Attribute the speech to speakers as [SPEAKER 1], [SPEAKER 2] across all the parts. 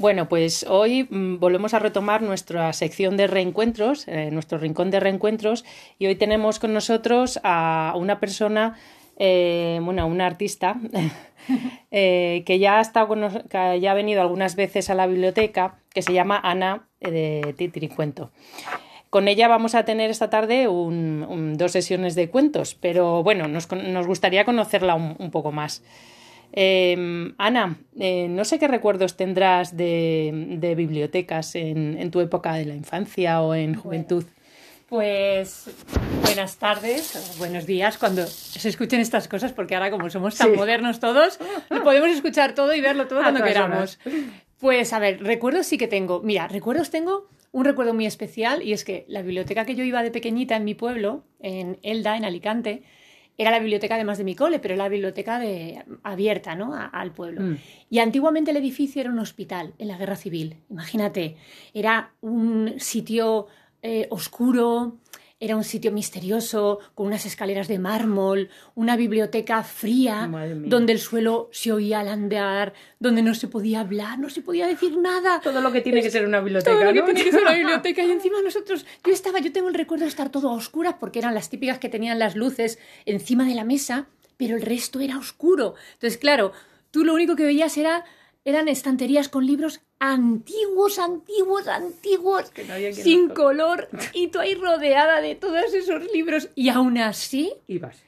[SPEAKER 1] Bueno, pues hoy mm, volvemos a retomar nuestra sección de reencuentros, eh, nuestro rincón de reencuentros, y hoy tenemos con nosotros a una persona, eh, bueno, una artista, eh, que, ya ha estado con que ya ha venido algunas veces a la biblioteca, que se llama Ana de Titiricuento. Con ella vamos a tener esta tarde un- dos sesiones de cuentos, pero bueno, nos, gustaría conocerla un poco más. Eh, Ana, eh, no sé qué recuerdos tendrás de, de bibliotecas en, en tu época de la infancia o en juventud.
[SPEAKER 2] Pues buenas tardes o buenos días cuando se escuchen estas cosas, porque ahora como somos tan
[SPEAKER 1] Sí.
[SPEAKER 2] modernos todos, lo podemos escuchar todo y verlo todo
[SPEAKER 1] A
[SPEAKER 2] cuando queramos. Pues a ver, recuerdos sí que tengo. Mira, recuerdos tengo un recuerdo muy especial y es que la biblioteca que yo iba de pequeñita en mi pueblo, en Elda, en Alicante, era la biblioteca además de mi cole, pero era la biblioteca de, abierta ¿no? A- al pueblo.
[SPEAKER 1] Mm.
[SPEAKER 2] Y antiguamente el edificio era un hospital en la guerra civil. Imagínate, era un sitio eh, oscuro, era un sitio misterioso, con unas escaleras de mármol, una biblioteca fría, donde el suelo se oía al andar, donde no se podía hablar, no se podía decir nada.
[SPEAKER 1] Todo lo que tiene que ser una biblioteca,
[SPEAKER 2] Todo lo que
[SPEAKER 1] ¿no?
[SPEAKER 2] tiene que ser una biblioteca. Y encima nosotros, yo estaba, yo tengo el recuerdo de estar todo a oscuras porque eran las típicas que tenían las luces encima de la mesa, pero el resto era oscuro. Entonces, claro, tú lo único que veías era, eran estanterías con libros antiguos, antiguos, antiguos,
[SPEAKER 1] Que no
[SPEAKER 2] sin color, y tú ahí rodeada de todos esos libros. Y aún así,
[SPEAKER 1] Ibas.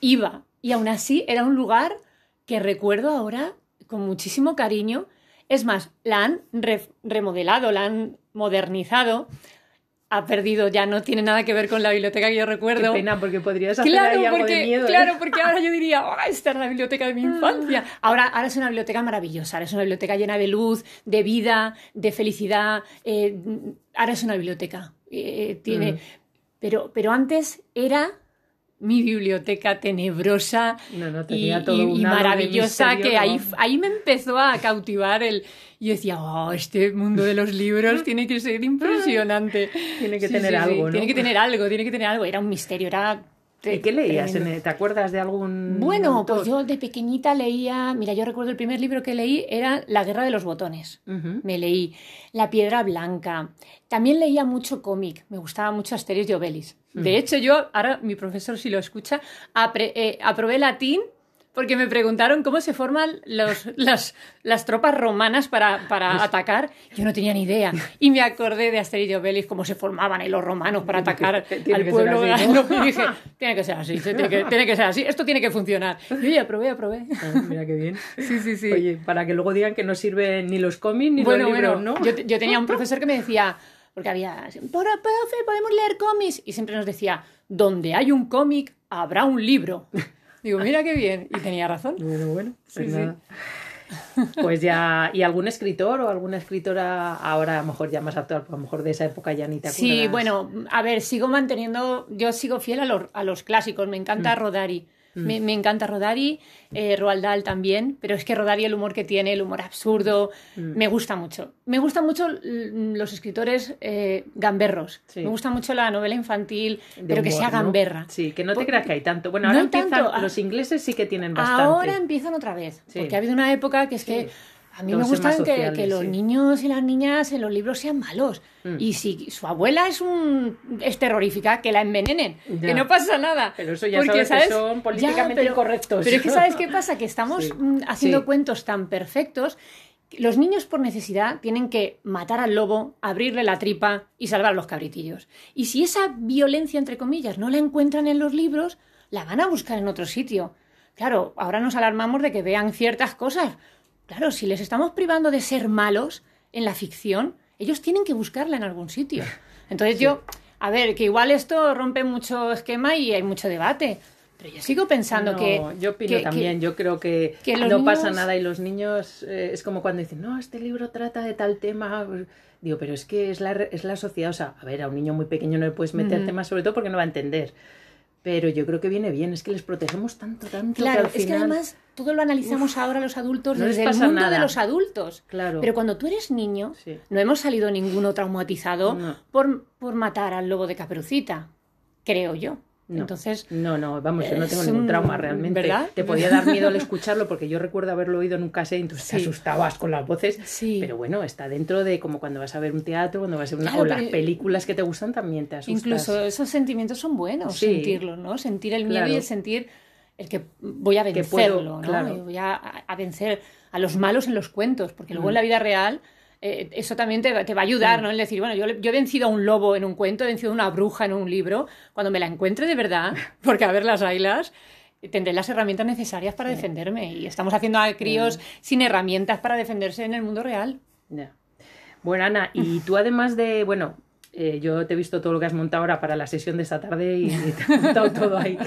[SPEAKER 2] iba. Y aún así era un lugar que recuerdo ahora con muchísimo cariño. Es más, la han re- remodelado, la han modernizado. Ha perdido, ya no tiene nada que ver con la biblioteca que yo
[SPEAKER 1] Qué
[SPEAKER 2] recuerdo.
[SPEAKER 1] pena, porque podrías hacer
[SPEAKER 2] Claro,
[SPEAKER 1] ahí algo
[SPEAKER 2] porque,
[SPEAKER 1] de miedo. ¿eh?
[SPEAKER 2] claro, porque ahora yo diría, "Ah, esta es la biblioteca de mi infancia. Ahora, ahora es una biblioteca maravillosa, ahora es una biblioteca llena de luz, de vida, de felicidad. eh, ahora es una biblioteca. eh, tiene,
[SPEAKER 1] Mm.
[SPEAKER 2] pero, pero antes era mi biblioteca tenebrosa
[SPEAKER 1] No, no,
[SPEAKER 2] y,
[SPEAKER 1] tenía
[SPEAKER 2] y-
[SPEAKER 1] todo un
[SPEAKER 2] y
[SPEAKER 1] halo de
[SPEAKER 2] maravillosa que ahí, ahí me empezó a cautivar el... Y yo decía, oh, este mundo de los libros tiene que ser impresionante.
[SPEAKER 1] Tiene que
[SPEAKER 2] Sí,
[SPEAKER 1] tener
[SPEAKER 2] sí, sí,
[SPEAKER 1] algo, ¿no?
[SPEAKER 2] Tiene que tener algo, tiene que tener algo. Era un misterio, era...
[SPEAKER 1] ¿Y qué leías?
[SPEAKER 2] tremendo.
[SPEAKER 1] ¿Te acuerdas de algún
[SPEAKER 2] Bueno,
[SPEAKER 1] autor?
[SPEAKER 2] pues yo de pequeñita leía, mira, yo recuerdo el primer libro que leí era La Guerra de los Botones. Me leí La Piedra Blanca. También leía mucho cómic, me gustaba mucho Asterix y Obelix. De hecho, yo, ahora mi profesor si lo escucha, apre- eh, aprobé latín porque me preguntaron cómo se forman los, las, las tropas romanas para, para atacar. Yo no tenía ni idea. Y me acordé de Asterix y Obelix, cómo se formaban ahí los romanos para atacar al pueblo.
[SPEAKER 1] así, ¿no?
[SPEAKER 2] Y dije, tiene que ser así, tiene que, tiene que ser así, esto tiene que funcionar. Y oye, aprobé, aprobé.
[SPEAKER 1] Ah, mira qué bien.
[SPEAKER 2] Sí, sí, sí.
[SPEAKER 1] Oye, para que luego digan que no sirven ni los cómics ni
[SPEAKER 2] bueno,
[SPEAKER 1] los libros,
[SPEAKER 2] bueno,
[SPEAKER 1] ¿no?
[SPEAKER 2] yo, yo tenía un profesor que me decía, porque había, "Pero, profe, podemos leer cómics. Y siempre nos decía, donde hay un cómic, habrá un libro. Digo, mira qué bien. Y tenía razón.
[SPEAKER 1] Bueno, bueno, pues
[SPEAKER 2] Sí, sí.
[SPEAKER 1] nada. Pues ya, ¿y algún escritor o alguna escritora ahora a lo mejor ya más actual, pues a lo mejor de esa época ya ni te acuerdas?
[SPEAKER 2] Sí, bueno, a ver, sigo manteniendo, yo sigo fiel a los, a los clásicos, me encanta
[SPEAKER 1] Mm.
[SPEAKER 2] Rodari. Me, me encanta Rodari, eh, Roald Dahl también, pero es que Rodari el humor que tiene, el humor absurdo,
[SPEAKER 1] Mm.
[SPEAKER 2] me gusta mucho. Me gustan mucho mm, los escritores eh, gamberros.
[SPEAKER 1] Sí.
[SPEAKER 2] Me gusta mucho la novela infantil,
[SPEAKER 1] De
[SPEAKER 2] pero que sea
[SPEAKER 1] ¿no?
[SPEAKER 2] gamberra.
[SPEAKER 1] Sí, que no te creas que hay tanto. Bueno,
[SPEAKER 2] No
[SPEAKER 1] ahora empiezan,
[SPEAKER 2] tanto. Ah.
[SPEAKER 1] los ingleses sí que tienen bastante.
[SPEAKER 2] Ahora empiezan otra vez,
[SPEAKER 1] Sí.
[SPEAKER 2] porque ha habido una época que es que a mí me gustan que, los
[SPEAKER 1] sí.
[SPEAKER 2] niños y las niñas en los libros sean malos.
[SPEAKER 1] Mm.
[SPEAKER 2] Y si su abuela es un es terrorífica, que la envenenen,
[SPEAKER 1] Ya.
[SPEAKER 2] que no pasa nada.
[SPEAKER 1] Pero eso ya
[SPEAKER 2] Porque,
[SPEAKER 1] sabes que son políticamente
[SPEAKER 2] pero-
[SPEAKER 1] incorrectos.
[SPEAKER 2] Pero es que ¿sabes qué pasa? Que estamos
[SPEAKER 1] Sí.
[SPEAKER 2] mm, haciendo
[SPEAKER 1] Sí.
[SPEAKER 2] cuentos tan perfectos. Los niños por necesidad tienen que matar al lobo, abrirle la tripa y salvar los cabritillos. Y si esa violencia, entre comillas, no la encuentran en los libros, la van a buscar en otro sitio. Claro, ahora nos alarmamos de que vean ciertas cosas. Claro, si les estamos privando de ser malos en la ficción, ellos tienen que buscarla en algún sitio. Entonces yo, a ver, que igual esto rompe mucho esquema y hay mucho debate. Pero yo sigo pensando
[SPEAKER 1] No,
[SPEAKER 2] que.
[SPEAKER 1] yo opino
[SPEAKER 2] que-
[SPEAKER 1] también, yo creo que, no pasa nada y los niños eh, es como cuando dicen, no, este libro trata de tal tema. Digo, pero es que es la, es la sociedad, o sea, a ver, a un niño muy pequeño no le puedes meter temas, sobre todo porque no va a entender. Pero yo creo que viene bien, es que les protegemos tanto, tanto.
[SPEAKER 2] Claro,
[SPEAKER 1] que al
[SPEAKER 2] es que además todo lo analizamos ahora los adultos
[SPEAKER 1] no
[SPEAKER 2] desde el mundo
[SPEAKER 1] nada.
[SPEAKER 2] de los adultos.
[SPEAKER 1] Claro.
[SPEAKER 2] Pero cuando tú eres niño,
[SPEAKER 1] Sí.
[SPEAKER 2] no hemos salido ninguno traumatizado
[SPEAKER 1] No.
[SPEAKER 2] por, por matar al lobo de Caperucita, creo yo.
[SPEAKER 1] No.
[SPEAKER 2] Entonces,
[SPEAKER 1] No, no, vamos, yo no tengo ningún trauma realmente.
[SPEAKER 2] ¿verdad?
[SPEAKER 1] Te podía dar miedo al escucharlo porque yo recuerdo haberlo oído en un cassette y entonces te asustabas con las voces.
[SPEAKER 2] Sí.
[SPEAKER 1] Pero bueno, está dentro de como cuando vas a ver un teatro, cuando vas a ver una...
[SPEAKER 2] Claro,
[SPEAKER 1] o las películas que te gustan también te asustas.
[SPEAKER 2] incluso esos sentimientos son buenos,
[SPEAKER 1] Sí.
[SPEAKER 2] sentirlos, ¿no? Sentir el miedo
[SPEAKER 1] Claro.
[SPEAKER 2] y el sentir el que voy a
[SPEAKER 1] Que
[SPEAKER 2] vencerlo,
[SPEAKER 1] puedo,
[SPEAKER 2] ¿no?
[SPEAKER 1] claro.
[SPEAKER 2] Voy a, a vencer a los malos en los cuentos, porque luego
[SPEAKER 1] Mm.
[SPEAKER 2] en la vida real eh, eso también te, va- te va a ayudar, ¿no? El decir, bueno, yo, he vencido a un lobo en un cuento, he vencido a una bruja en un libro, cuando me la encuentre de verdad, porque a ver las ailas, tendré las herramientas necesarias para defenderme. Y estamos haciendo a críos sin herramientas para defenderse en el mundo real.
[SPEAKER 1] Bueno, Ana, y tú además de, bueno, eh, yo te he visto todo lo que has montado ahora para la sesión de esta tarde y te he montado todo ahí.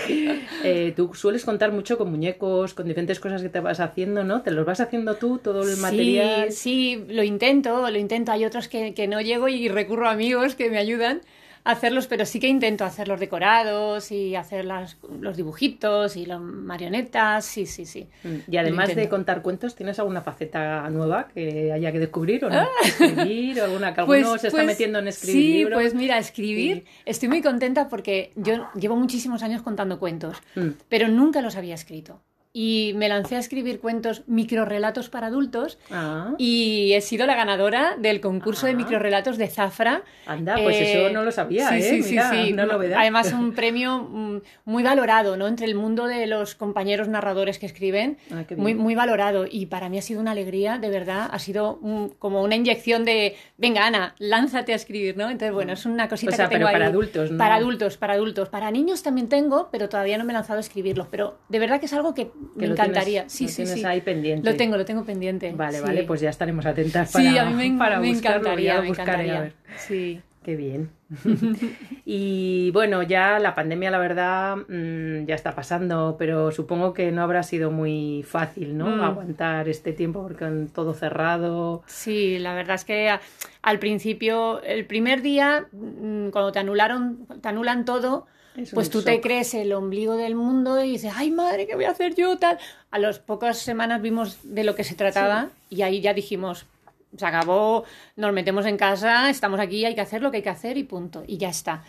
[SPEAKER 1] Eh, tú sueles contar mucho con muñecos, con diferentes cosas que te vas haciendo, ¿no? ¿Te los vas haciendo tú, todo el material?
[SPEAKER 2] Sí, lo intento, lo intento. Hay otros que, que no llego y recurro a amigos que me ayudan hacerlos, pero sí que intento hacer los decorados y hacer las- los dibujitos y las marionetas, sí, sí, sí.
[SPEAKER 1] Mm, Y además de contar cuentos, ¿tienes alguna faceta nueva que haya que descubrir o no? Escribir o alguna que alguno se está metiendo en escribir
[SPEAKER 2] sí,
[SPEAKER 1] libros.
[SPEAKER 2] pues mira, escribir. Estoy muy contenta porque yo llevo muchísimos años contando cuentos,
[SPEAKER 1] Mm.
[SPEAKER 2] pero nunca los había escrito. Y me lancé a escribir cuentos, microrelatos para adultos,
[SPEAKER 1] Ah,
[SPEAKER 2] y he sido la ganadora del concurso de
[SPEAKER 1] Ah.
[SPEAKER 2] microrelatos de Zafra.
[SPEAKER 1] anda, pues
[SPEAKER 2] Eh,
[SPEAKER 1] eso no lo sabía,
[SPEAKER 2] sí,
[SPEAKER 1] ¿eh?
[SPEAKER 2] Sí, sí,
[SPEAKER 1] Mira,
[SPEAKER 2] sí.
[SPEAKER 1] una novedad.
[SPEAKER 2] Además, un premio mm, muy valorado, ¿no? Entre el mundo de los compañeros narradores que escriben,
[SPEAKER 1] Ah,
[SPEAKER 2] muy, muy valorado. Y para mí ha sido una alegría, de verdad. Ha sido un- como una inyección de, venga, Ana, lánzate a escribir, ¿no? Entonces, bueno, es una cosita
[SPEAKER 1] O sea,
[SPEAKER 2] que tengo
[SPEAKER 1] pero para
[SPEAKER 2] ahí.
[SPEAKER 1] adultos, ¿no?
[SPEAKER 2] Para adultos, para adultos. Para niños también tengo, pero todavía no me he lanzado a escribirlos. Pero de verdad que es algo que,
[SPEAKER 1] Que
[SPEAKER 2] me encantaría.
[SPEAKER 1] tienes-
[SPEAKER 2] sí,
[SPEAKER 1] lo
[SPEAKER 2] sí,
[SPEAKER 1] tienes
[SPEAKER 2] sí.
[SPEAKER 1] ahí pendiente.
[SPEAKER 2] Lo tengo, lo tengo pendiente.
[SPEAKER 1] Vale,
[SPEAKER 2] sí.
[SPEAKER 1] vale, pues ya estaremos atentas para,
[SPEAKER 2] Sí, a mí me,
[SPEAKER 1] para
[SPEAKER 2] me
[SPEAKER 1] buscarlo,
[SPEAKER 2] encantaría,
[SPEAKER 1] ya
[SPEAKER 2] me
[SPEAKER 1] buscaré, a
[SPEAKER 2] encantaría.
[SPEAKER 1] ver.
[SPEAKER 2] Sí.
[SPEAKER 1] Qué bien. y bueno, ya la pandemia, la verdad, mm, ya está pasando, pero supongo que no habrá sido muy fácil, ¿no?
[SPEAKER 2] Mm.
[SPEAKER 1] Aguantar este tiempo porque con todo cerrado.
[SPEAKER 2] Sí, la verdad es que a- al principio, el primer día, mm, cuando te anularon, te anulan todo,
[SPEAKER 1] Es
[SPEAKER 2] pues tú te crees el ombligo del mundo y dices, ay madre, ¿qué voy a hacer yo? Tal. A las pocas semanas vimos de lo que se trataba y ahí ya dijimos, se acabó, nos metemos en casa, estamos aquí, hay que hacer lo que hay que hacer y punto. Y ya está.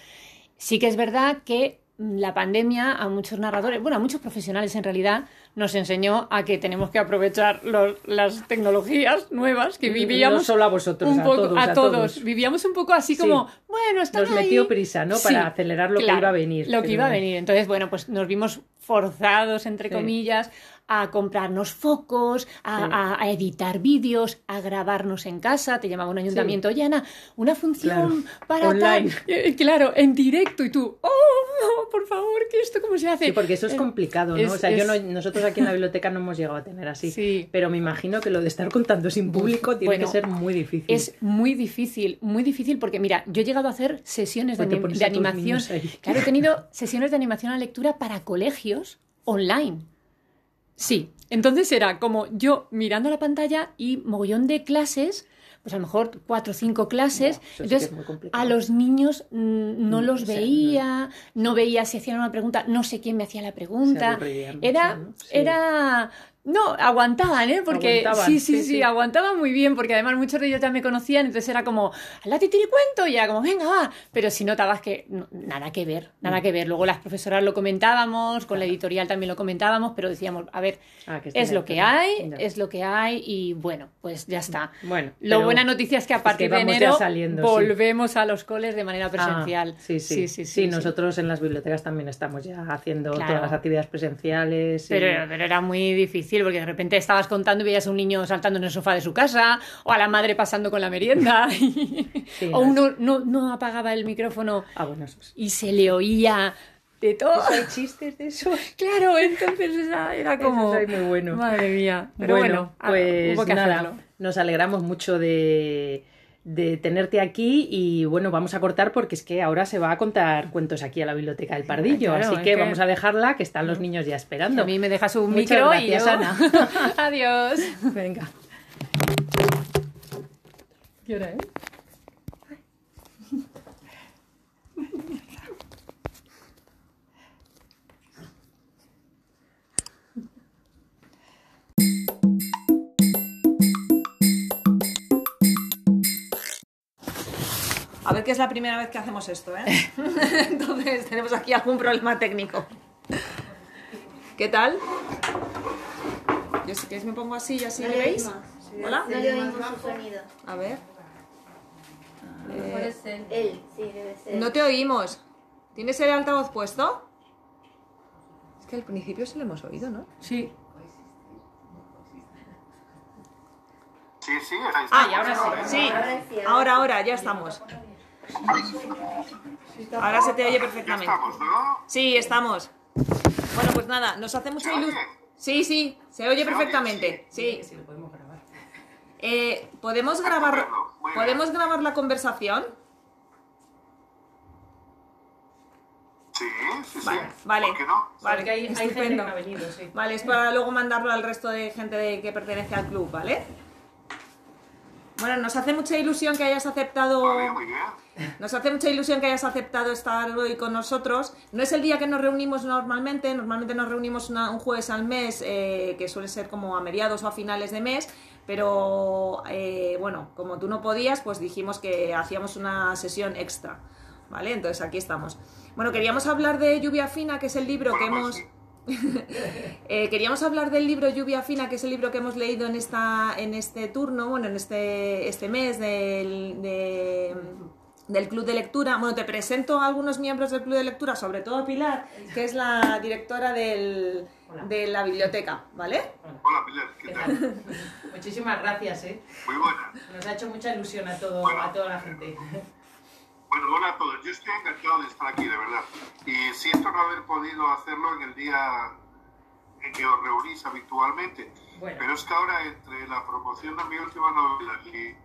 [SPEAKER 2] Sí que es verdad que mm, la pandemia a muchos narradores, bueno, a muchos profesionales en realidad, nos enseñó a que tenemos que aprovechar los- las tecnologías nuevas que vivíamos.
[SPEAKER 1] No solo a vosotros,
[SPEAKER 2] un
[SPEAKER 1] a
[SPEAKER 2] poco,
[SPEAKER 1] todos,
[SPEAKER 2] a,
[SPEAKER 1] a
[SPEAKER 2] todos. Vivíamos un poco así
[SPEAKER 1] Sí.
[SPEAKER 2] como, bueno, están
[SPEAKER 1] Nos
[SPEAKER 2] ahí.
[SPEAKER 1] metió prisa, ¿no? Para acelerar lo que iba a venir,
[SPEAKER 2] Lo que iba a venir. Entonces, bueno, pues nos vimos forzados, entre
[SPEAKER 1] Sí.
[SPEAKER 2] comillas, a comprarnos focos, a,
[SPEAKER 1] Sí.
[SPEAKER 2] a- a editar vídeos, a grabarnos en casa. Te llamaba un ayuntamiento, oye, Ana, una función
[SPEAKER 1] Claro.
[SPEAKER 2] para
[SPEAKER 1] Online.
[SPEAKER 2] tal". Eh, Claro, en directo. Y tú, oh, no, por favor, ¿qué esto cómo se hace?
[SPEAKER 1] Sí, porque eso es
[SPEAKER 2] Eh,
[SPEAKER 1] complicado, ¿no?
[SPEAKER 2] es-
[SPEAKER 1] o sea, yo no, nosotros aquí en la biblioteca no hemos llegado a tener así.
[SPEAKER 2] Sí.
[SPEAKER 1] Pero me imagino que lo de estar contando sin público tiene
[SPEAKER 2] Bueno,
[SPEAKER 1] que ser muy difícil.
[SPEAKER 2] Es muy difícil, muy difícil porque mira, yo he llegado a hacer sesiones de,
[SPEAKER 1] Pues
[SPEAKER 2] anim- de animación. Claro, he tenido sesiones de animación a lectura para colegios online. Sí, entonces era como yo mirando la pantalla y mogollón de clases, pues a lo mejor cuatro o cinco clases.
[SPEAKER 1] Sí
[SPEAKER 2] entonces a los niños no
[SPEAKER 1] Mm,
[SPEAKER 2] los veía, no veía si hacían una pregunta, no sé quién me hacía la pregunta. Era, era no, aguantaban, ¿eh? Porque
[SPEAKER 1] Aguantaban,
[SPEAKER 2] sí, sí,
[SPEAKER 1] sí,
[SPEAKER 2] sí,
[SPEAKER 1] sí.
[SPEAKER 2] aguantaban muy bien, porque además muchos de ellos ya me conocían, entonces era como, la cuento, y era como, venga, va. Pero si notabas que no, nada que ver,
[SPEAKER 1] Mm.
[SPEAKER 2] nada que ver. Luego las profesoras lo comentábamos, con la editorial también lo comentábamos, pero decíamos, a ver,
[SPEAKER 1] Ah, que
[SPEAKER 2] es lo que hay,
[SPEAKER 1] Ya.
[SPEAKER 2] es lo que hay, y bueno, pues ya está.
[SPEAKER 1] Bueno,
[SPEAKER 2] Lo buena noticia es que a partir de enero
[SPEAKER 1] saliendo, sí.
[SPEAKER 2] volvemos a los coles de manera presencial.
[SPEAKER 1] Ah, sí, sí. Sí, nosotros en las bibliotecas también estamos ya haciendo
[SPEAKER 2] Claro.
[SPEAKER 1] todas las actividades presenciales. y-
[SPEAKER 2] Pero, pero era muy difícil porque de repente estabas contando y veías a un niño saltando en el sofá de su casa o a la madre pasando con la merienda o
[SPEAKER 1] no,
[SPEAKER 2] uno no, no apagaba el micrófono
[SPEAKER 1] Ah, bueno, eso es.
[SPEAKER 2] y se le oía de todo.
[SPEAKER 1] ¿Hay chistes de eso?
[SPEAKER 2] Claro, entonces era, como...
[SPEAKER 1] Eso muy bueno.
[SPEAKER 2] Madre mía. Pero bueno, ah,
[SPEAKER 1] pues nada, nos alegramos mucho de, de tenerte aquí y bueno, vamos a cortar porque es que ahora se va a contar cuentos aquí a la Biblioteca del Pardillo,
[SPEAKER 2] Claro,
[SPEAKER 1] así que,
[SPEAKER 2] que-
[SPEAKER 1] vamos a dejarla, que están los niños ya esperando.
[SPEAKER 2] A mí me dejas un
[SPEAKER 1] Muchas
[SPEAKER 2] micro
[SPEAKER 1] gracias,
[SPEAKER 2] y yo...
[SPEAKER 1] Ana.
[SPEAKER 2] Adiós.
[SPEAKER 1] Venga.
[SPEAKER 2] ¿Qué hora es?
[SPEAKER 3] A ver que es la primera vez que hacemos esto, ¿eh? Entonces tenemos aquí algún problema técnico. ¿Qué tal? Yo si queréis me pongo así y así
[SPEAKER 4] No
[SPEAKER 3] me veis. Hola.
[SPEAKER 4] No le oímos su sonido.
[SPEAKER 3] A ver.
[SPEAKER 4] Ser. Él, sí, debe ser.
[SPEAKER 3] No te oímos. ¿Tienes el altavoz puesto? Es que al principio sí lo hemos oído, ¿no?
[SPEAKER 1] Sí.
[SPEAKER 5] Sí, sí.
[SPEAKER 3] Ah, y ahora sí. Sí.
[SPEAKER 4] Ahora sí, ahora
[SPEAKER 3] Ahora, ahora, ya estamos. Ahora se te oye perfectamente.
[SPEAKER 5] estamos, ¿no?
[SPEAKER 3] Sí, estamos. Bueno, pues nada, nos hace mucha ilusión. Sí, sí, se oye perfectamente. Sí.
[SPEAKER 1] Sí, lo podemos grabar.
[SPEAKER 3] Eh, ¿Podemos grabar. ¿podemos grabar la conversación?
[SPEAKER 5] Sí, sí, sí.
[SPEAKER 3] Vale, vale.
[SPEAKER 5] ¿Por qué no?
[SPEAKER 3] Vale,
[SPEAKER 1] Porque hay, hay gente que ha venido, sí.
[SPEAKER 3] Vale, es para luego mandarlo al resto de gente de- que pertenece al club, ¿vale? Bueno, nos hace mucha ilusión que hayas aceptado.
[SPEAKER 5] Vale, muy bien.
[SPEAKER 3] Nos hace mucha ilusión que hayas aceptado estar hoy con nosotros. No es el día que nos reunimos normalmente, normalmente nos reunimos una- un jueves al mes, eh, que suele ser como a mediados o a finales de mes, pero eh, bueno, como tú no podías, pues dijimos que hacíamos una sesión extra, ¿vale? Entonces aquí estamos. Bueno, queríamos hablar de Lluvia Fina, que es el libro que
[SPEAKER 5] pues
[SPEAKER 3] hemos...
[SPEAKER 5] sí.
[SPEAKER 3] Eh, queríamos hablar del libro Lluvia Fina, que es el libro que hemos leído en, esta, en este turno, bueno, en este, este mes del, de- del Club de Lectura. Bueno, te presento a algunos miembros del Club de Lectura, sobre todo a Pilar, que es la directora del- de la biblioteca, ¿vale?
[SPEAKER 5] Hola, Pilar, ¿qué
[SPEAKER 1] ¿Qué
[SPEAKER 5] tal?
[SPEAKER 1] tal? Muchísimas gracias, ¿eh?
[SPEAKER 5] Muy buena.
[SPEAKER 1] Nos ha hecho mucha ilusión a, todo,
[SPEAKER 5] Bueno.
[SPEAKER 1] a toda la gente.
[SPEAKER 5] Bueno, hola a todos. Yo estoy encantado de estar aquí, de verdad. Y siento no haber podido hacerlo en el día en que os reunís habitualmente.
[SPEAKER 1] Bueno.
[SPEAKER 5] Pero es que ahora, entre la promoción de mi última novela y,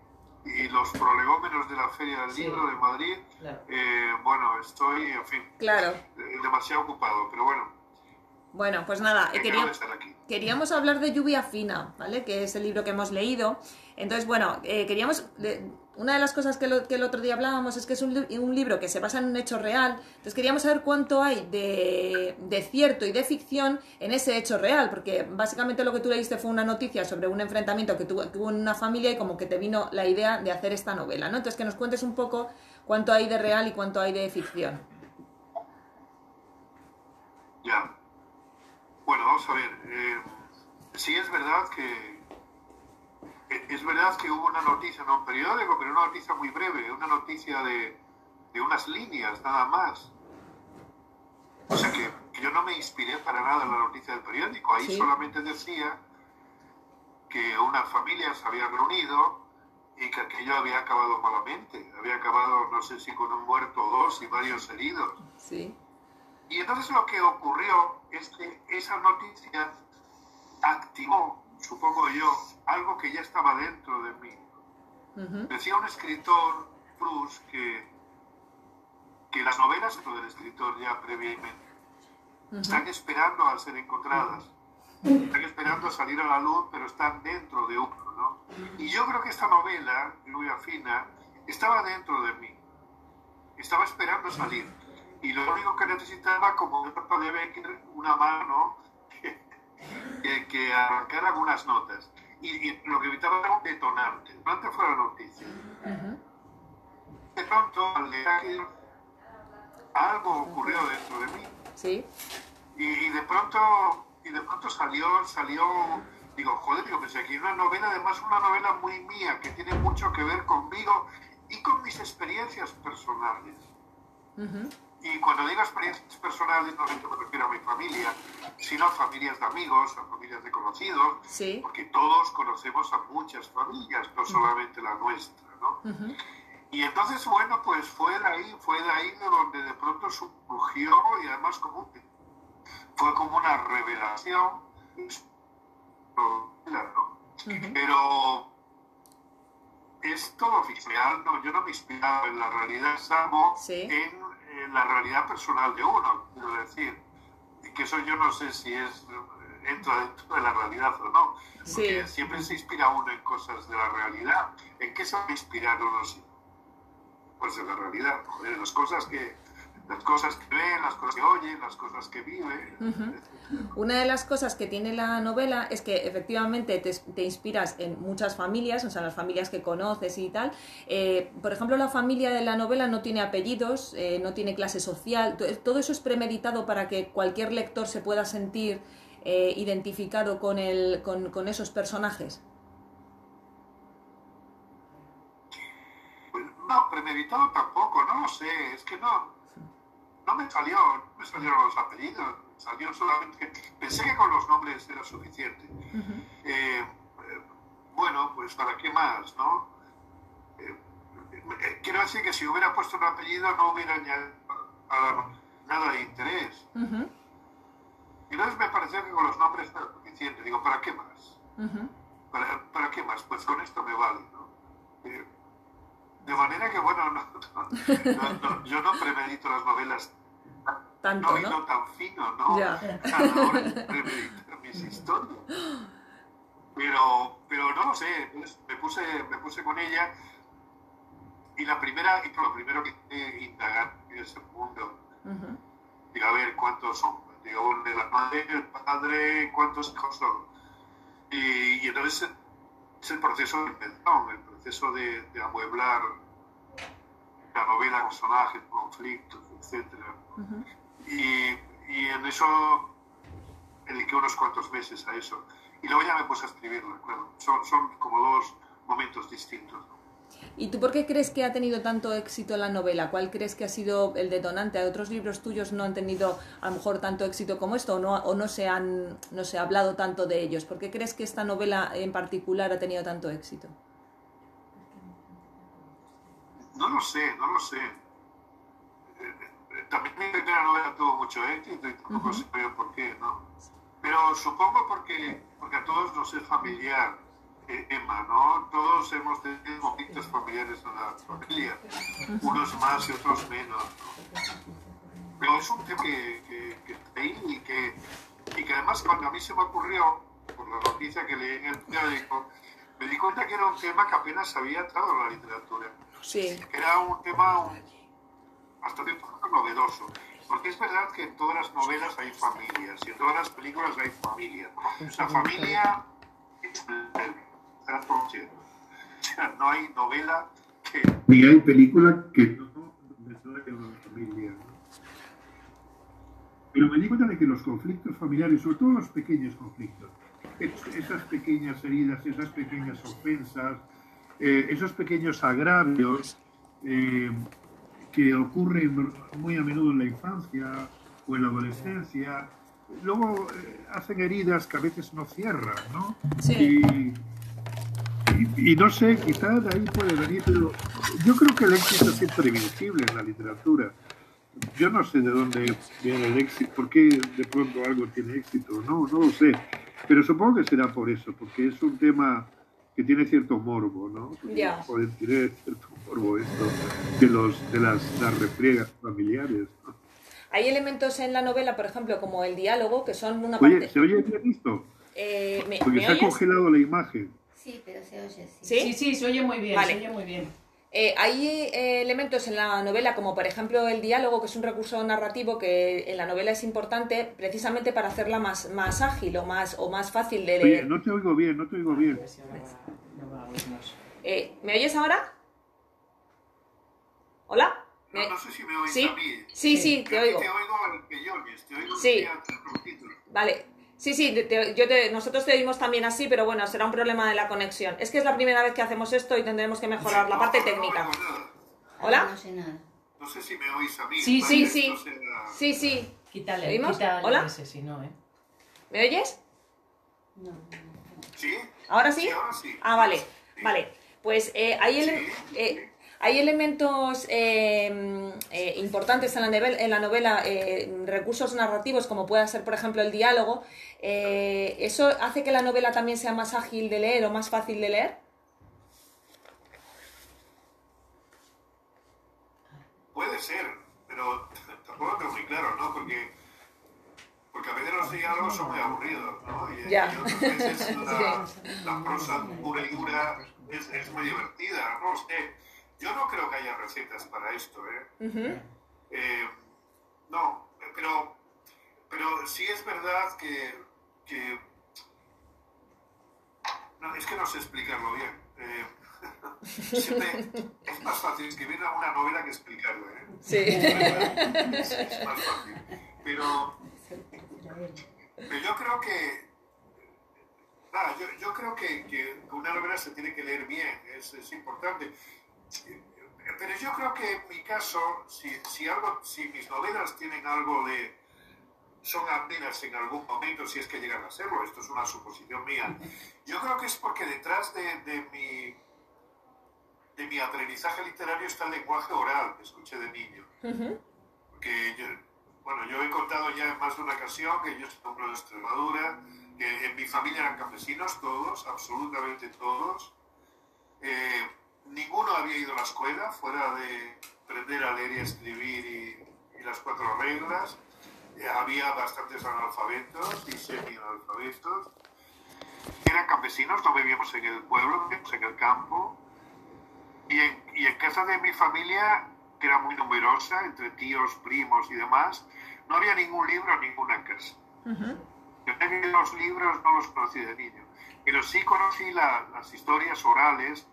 [SPEAKER 5] y los prolegómenos de la Feria del
[SPEAKER 1] Sí.
[SPEAKER 5] Libro de Madrid,
[SPEAKER 1] Claro.
[SPEAKER 5] eh, bueno, estoy, en fin,
[SPEAKER 3] Claro.
[SPEAKER 5] eh, demasiado ocupado. Pero bueno,
[SPEAKER 3] Bueno, pues nada, eh,
[SPEAKER 5] encantado
[SPEAKER 3] queríamos hablar de Lluvia Fina, ¿vale? Que es el libro que hemos leído. Entonces, bueno, eh, queríamos... de- una de las cosas que, el otro día hablábamos es que es un, li- un libro que se basa en un hecho real. Entonces queríamos saber cuánto hay de, cierto y de ficción en ese hecho real, porque básicamente lo que tú leíste fue una noticia sobre un enfrentamiento que tuvo, en una familia y como que te vino la idea de hacer esta novela, ¿no? Entonces que nos cuentes un poco cuánto hay de real y cuánto hay de ficción.
[SPEAKER 5] Ya. Bueno, vamos a ver. eh, sí es verdad que eh, es verdad que hubo una noticia, no un periódico, pero una noticia muy breve, una noticia de, de unas líneas nada más. O sea que, que yo no me inspiré para nada en la noticia del periódico. Ahí
[SPEAKER 3] Sí.
[SPEAKER 5] solamente decía que una familia se había reunido y que aquello había acabado malamente. Había acabado, no sé si con un muerto o dos y varios heridos.
[SPEAKER 3] Sí.
[SPEAKER 5] Y entonces lo que ocurrió es que esa noticia activó, supongo yo, algo que ya estaba dentro de mí.
[SPEAKER 3] Ujú.
[SPEAKER 5] Decía un escritor, Proust, que, que las novelas del escritor ya previamente están esperando a ser encontradas, están esperando a salir a la luz, pero están dentro de uno, ¿no? Y yo creo que esta novela, Lluvia Fina, estaba dentro de mí, estaba esperando salir. Y lo único que necesitaba, como nota de Becker, una mano que, que, que arrancara algunas notas. Y, y lo que evitaba era un detonante. El detonante fue la noticia. De pronto, al aquello, algo ocurrió dentro de mí.
[SPEAKER 3] Sí.
[SPEAKER 5] Y, y de pronto, y de pronto salió, salió, digo, joder, yo pensé que una novela, además una novela muy mía, que tiene mucho que ver conmigo y con mis experiencias personales.
[SPEAKER 3] Ujú.
[SPEAKER 5] Y cuando digo experiencias personales, no me refiero a mi familia, sino a familias de amigos, a familias de conocidos,
[SPEAKER 3] Sí.
[SPEAKER 5] porque todos conocemos a muchas familias, no solamente la nuestra, ¿no?
[SPEAKER 3] Ujú.
[SPEAKER 5] Y entonces, bueno, pues fue de ahí, fue de ahí de donde de pronto surgió y además como fue como una revelación, ¿no? Pero es todo ficcional, no, yo no me inspiraba en la realidad, salvo
[SPEAKER 3] Sí.
[SPEAKER 5] en, en la realidad personal de uno, quiero decir, que eso yo no sé si es entra dentro de la realidad o no, porque
[SPEAKER 3] Sí.
[SPEAKER 5] siempre se inspira uno en cosas de la realidad. ¿En qué se va a inspirar uno? Pues en la realidad, en las cosas que, las cosas que ve, las cosas que oye, las cosas que vive.
[SPEAKER 3] Una de las cosas que tiene la novela es que efectivamente te, te inspiras en muchas familias, o sea, las familias que conoces y tal. Eh, por ejemplo, la familia de la novela no tiene apellidos, eh, no tiene clase social, to- todo eso es premeditado para que cualquier lector se pueda sentir eh, identificado con, el, con, con esos personajes.
[SPEAKER 5] No, premeditado tampoco, no lo sé, es que no, no me salió, no me salieron los apellidos, salió solamente, pensé que con los nombres era suficiente. Eh, eh, bueno, pues para qué más, ¿no? Eh, quiero decir que si hubiera puesto un apellido no hubiera añadido nada de interés. Y entonces me pareció que con los nombres era suficiente. Digo, ¿para qué más? ¿Para, para qué más? Pues con esto me vale, ¿no? Eh, de manera que, bueno, no- no- no- yo no premedito las novelas
[SPEAKER 3] Tanto,
[SPEAKER 5] no, y
[SPEAKER 3] ¿no?
[SPEAKER 5] no tan fino, ¿no?
[SPEAKER 3] Ya.
[SPEAKER 5] A la hora de premeditar mis historias. Pero, pero no lo sé, entonces me puse, me puse con ella y la primera, y lo primero que hice indagar en ese mundo,
[SPEAKER 3] Ujú.
[SPEAKER 5] digo, a ver cuántos son, digo, de la madre, el padre, cuántos hijos son. Y, y entonces es el proceso de invención, el proceso de, de amueblar la novela, personajes, conflictos.
[SPEAKER 3] Ujú.
[SPEAKER 5] Y, y en eso dediqué unos cuantos meses a eso. Y luego ya me puse a escribirla, claro. Son, son como dos momentos distintos. ¿no?
[SPEAKER 3] ¿Y tú por qué crees que ha tenido tanto éxito la novela? ¿Cuál crees que ha sido el detonante? ¿A otros libros tuyos no han tenido a lo mejor tanto éxito como esto o no, o no, se, han, no se ha hablado tanto de ellos? ¿Por qué crees que esta novela en particular ha tenido tanto éxito?
[SPEAKER 5] No lo sé, no lo sé. Eh, eh, También mi primera novela tuvo mucho éxito y tampoco sé por qué, ¿no? Pero supongo porque, porque a todos nos es familiar, eh, Emma, ¿no? Todos hemos tenido conflictos familiares en la familia, unos más y otros menos, ¿no? Pero es un tema que, que, que está ahí y que, y que además cuando a mí se me ocurrió, por la noticia que leí en el periódico, me di cuenta que era un tema que apenas había entrado en la literatura
[SPEAKER 3] Sí.
[SPEAKER 5] era un tema un- bastante novedoso. Porque es verdad que en todas las novelas hay familias y en todas las películas hay familia. La familia es el 100%. O sea, no hay novela que... Ni hay película que no desarrolle una familia. ¿no? Pero me di cuenta de que los conflictos familiares, sobre todo los pequeños conflictos, es- esas pequeñas heridas, esas pequeñas ofensas, eh, esos pequeños agravios eh, que ocurren muy a menudo en la infancia o en la adolescencia, luego eh, hacen heridas que a veces no cierran, ¿no?
[SPEAKER 3] Sí.
[SPEAKER 5] Y, y- y no sé, quizás de ahí puede venir, pero yo creo que el éxito es imprevisible en la literatura. Yo no sé de dónde viene el éxito, por qué de pronto algo tiene éxito, no, no lo sé. Pero supongo que será por eso, porque es un tema que tiene cierto morbo, ¿no?
[SPEAKER 3] Ya.
[SPEAKER 5] Tener cierto morbo esto de, los, de las, las refriegas familiares. ¿no?
[SPEAKER 3] Hay elementos en la novela, por ejemplo, como el diálogo, que son una
[SPEAKER 5] Oye,
[SPEAKER 3] parte...
[SPEAKER 5] ¿se oye bien esto?
[SPEAKER 3] Eh, ¿me,
[SPEAKER 5] Porque
[SPEAKER 3] me
[SPEAKER 5] se ha congelado la imagen.
[SPEAKER 4] Sí, pero se oye, sí.
[SPEAKER 3] ¿Sí?
[SPEAKER 1] Sí, sí, se oye muy bien,
[SPEAKER 3] Vale.
[SPEAKER 1] se oye muy bien.
[SPEAKER 3] Eh, hay eh, elementos en la novela, como por ejemplo el diálogo, que es un recurso narrativo que en la novela es importante precisamente para hacerla más, más ágil o más, o más fácil de
[SPEAKER 5] Oye,
[SPEAKER 3] leer.
[SPEAKER 5] no te oigo bien, no te oigo
[SPEAKER 1] A
[SPEAKER 5] bien.
[SPEAKER 3] Eh, ¿Me oyes ahora? ¿Hola?
[SPEAKER 5] No,
[SPEAKER 3] ¿Me-
[SPEAKER 5] no sé si me oís
[SPEAKER 3] ¿Sí?
[SPEAKER 5] a mí.
[SPEAKER 3] Sí, sí, te
[SPEAKER 5] que
[SPEAKER 3] oigo.
[SPEAKER 5] Te oigo al que yo oyes, te oigo
[SPEAKER 3] Sí. Vale. Sí, sí, te- te- yo te- nosotros te oímos también así, pero bueno, será un problema de la conexión. Es que es la primera vez que hacemos esto y tendremos que mejorar la parte técnica. ¿Hola?
[SPEAKER 4] No sé nada.
[SPEAKER 5] No sé si me oís a mí.
[SPEAKER 1] Sí,
[SPEAKER 3] sí, sí.
[SPEAKER 5] No sé la-
[SPEAKER 3] Sí, sí.
[SPEAKER 1] Quítale,
[SPEAKER 3] ¿Oímos?
[SPEAKER 1] quítale
[SPEAKER 3] ¿Hola?
[SPEAKER 1] ese, si no, ¿eh?
[SPEAKER 3] ¿Me oyes?
[SPEAKER 4] No,
[SPEAKER 5] ¿Sí?
[SPEAKER 3] ¿Ahora sí?
[SPEAKER 5] Sí, ahora sí.
[SPEAKER 3] Ah, vale,
[SPEAKER 5] Sí.
[SPEAKER 3] vale. Pues eh, ele-
[SPEAKER 5] Sí,
[SPEAKER 3] eh, hay elementos eh, eh, importantes en la, novel- en la novela, eh, recursos narrativos como pueda ser, por ejemplo, el diálogo. ¿Eso hace que la novela también sea más ágil de leer o más fácil de leer?
[SPEAKER 5] Puede ser, pero tampoco lo tengo muy claro, ¿no? Porque, porque a veces los diálogos son muy aburridos, ¿no? Y,
[SPEAKER 3] Ya.
[SPEAKER 5] y otras veces la, la prosa pura y dura es, es muy divertida, no sé. Yo no creo que haya recetas para esto, ¿eh? Eh, No, pero, pero sí es verdad que, que no, es que no sé explicarlo bien. Eh, siempre es más fácil escribir una novela que explicarlo. ¿eh?
[SPEAKER 3] Sí.
[SPEAKER 5] Es, es más fácil. Pero, pero yo creo que nada, yo, yo creo que, que una novela se tiene que leer bien, es, es importante. Pero yo creo que en mi caso, si, si, algo, si mis novelas tienen algo de... son amenas en algún momento, si es que llegan a serlo, esto es una suposición mía, yo creo que es porque detrás de, de mi, de mi aprendizaje literario está el lenguaje oral que escuché de niño. Porque yo, bueno, yo he contado ya en más de una ocasión que yo soy hombre de Extremadura, que en mi familia eran campesinos todos, absolutamente todos. Eh, ninguno había ido a la escuela, fuera de aprender a leer y a escribir y, y las cuatro reglas. Eh, había bastantes analfabetos y semi-analfabetos. Eran campesinos, no vivíamos en el pueblo, vivíamos en el campo. Y en, y en casa de mi familia, que era muy numerosa, entre tíos, primos y demás, no había ningún libro, ninguna casa. Yo tenía los libros, no los conocí de niño, pero sí conocí la, las historias orales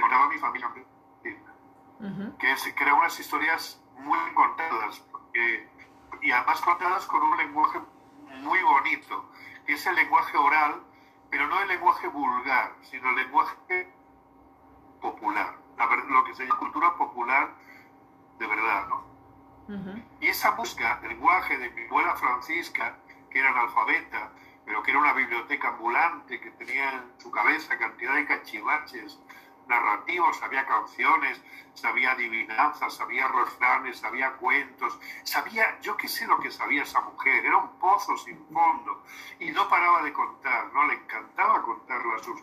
[SPEAKER 5] que contaba mi familia, que, es, que eran unas historias muy contadas, porque, y además contadas con un lenguaje muy bonito, que es el lenguaje oral, pero no el lenguaje vulgar, sino el lenguaje popular, la, lo que se llama cultura popular de verdad, ¿no? Y esa música, el lenguaje de mi abuela Francisca, que era analfabeta, pero que era una biblioteca ambulante, que tenía en su cabeza cantidad de cachivaches narrativos, había canciones, sabía adivinanzas, sabía refranes, sabía cuentos, sabía, yo qué sé lo que sabía esa mujer, era un pozo sin fondo y no paraba de contar, ¿no? Le encantaba contar las sus...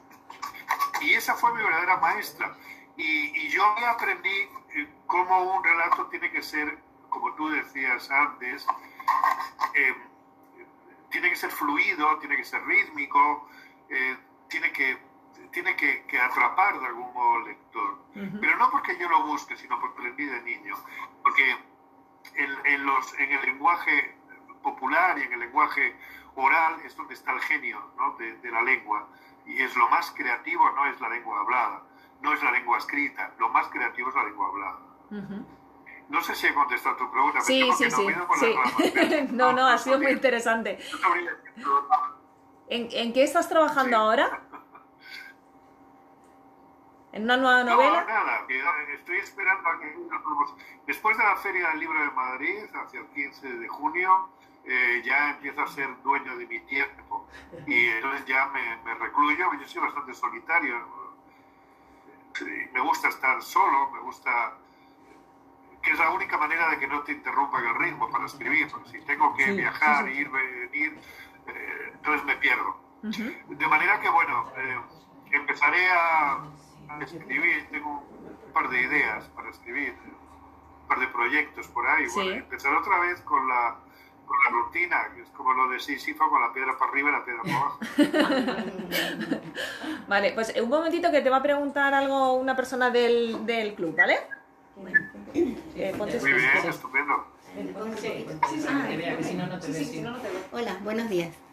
[SPEAKER 5] Y esa fue mi verdadera maestra. Y, y yo aprendí eh, cómo un relato tiene que ser, como tú decías antes, eh, tiene que ser fluido, tiene que ser rítmico, eh, tiene que, tiene que, que, atrapar de algún modo al lector. Uh -huh. Pero no porque yo lo busque, sino porque aprendí de niño. Porque en, en, los, en el lenguaje popular y en el lenguaje oral es donde está el genio ¿no? de, de, la lengua. Y es lo más creativo, no es la lengua hablada, no es la lengua escrita, lo más creativo es la lengua hablada. Uh -huh. No sé si he contestado tu pregunta.
[SPEAKER 3] Sí, sí, sí. sí. no, no, ha sido muy interesante. ¿En, ¿En, qué estás trabajando sí. ahora? ¿En una nueva novela?
[SPEAKER 5] No, nada, que estoy esperando a que... Después de la Feria del Libro de Madrid, hacia el 15 de junio, eh, ya empiezo a ser dueño de mi tiempo. Y entonces ya me, me recluyo, yo soy bastante solitario. Me gusta estar solo, me gusta que es la única manera de que no te interrumpan el ritmo para escribir, porque si tengo que sí, viajar, sí, sí. ir, venir, eh, entonces me pierdo. Uh -huh. De manera que, bueno, eh, empezaré a, escribir, tengo un par de ideas para escribir, un par de proyectos por ahí. Bueno, empezaré otra vez con la, con la rutina, que es como lo de Sísifo, con la piedra para arriba y la piedra para abajo.
[SPEAKER 3] vale, pues un momentito que te va a preguntar algo una persona del, del club, ¿vale?
[SPEAKER 5] Eh, Muy bien, estupendo.
[SPEAKER 4] Hola, buenos días.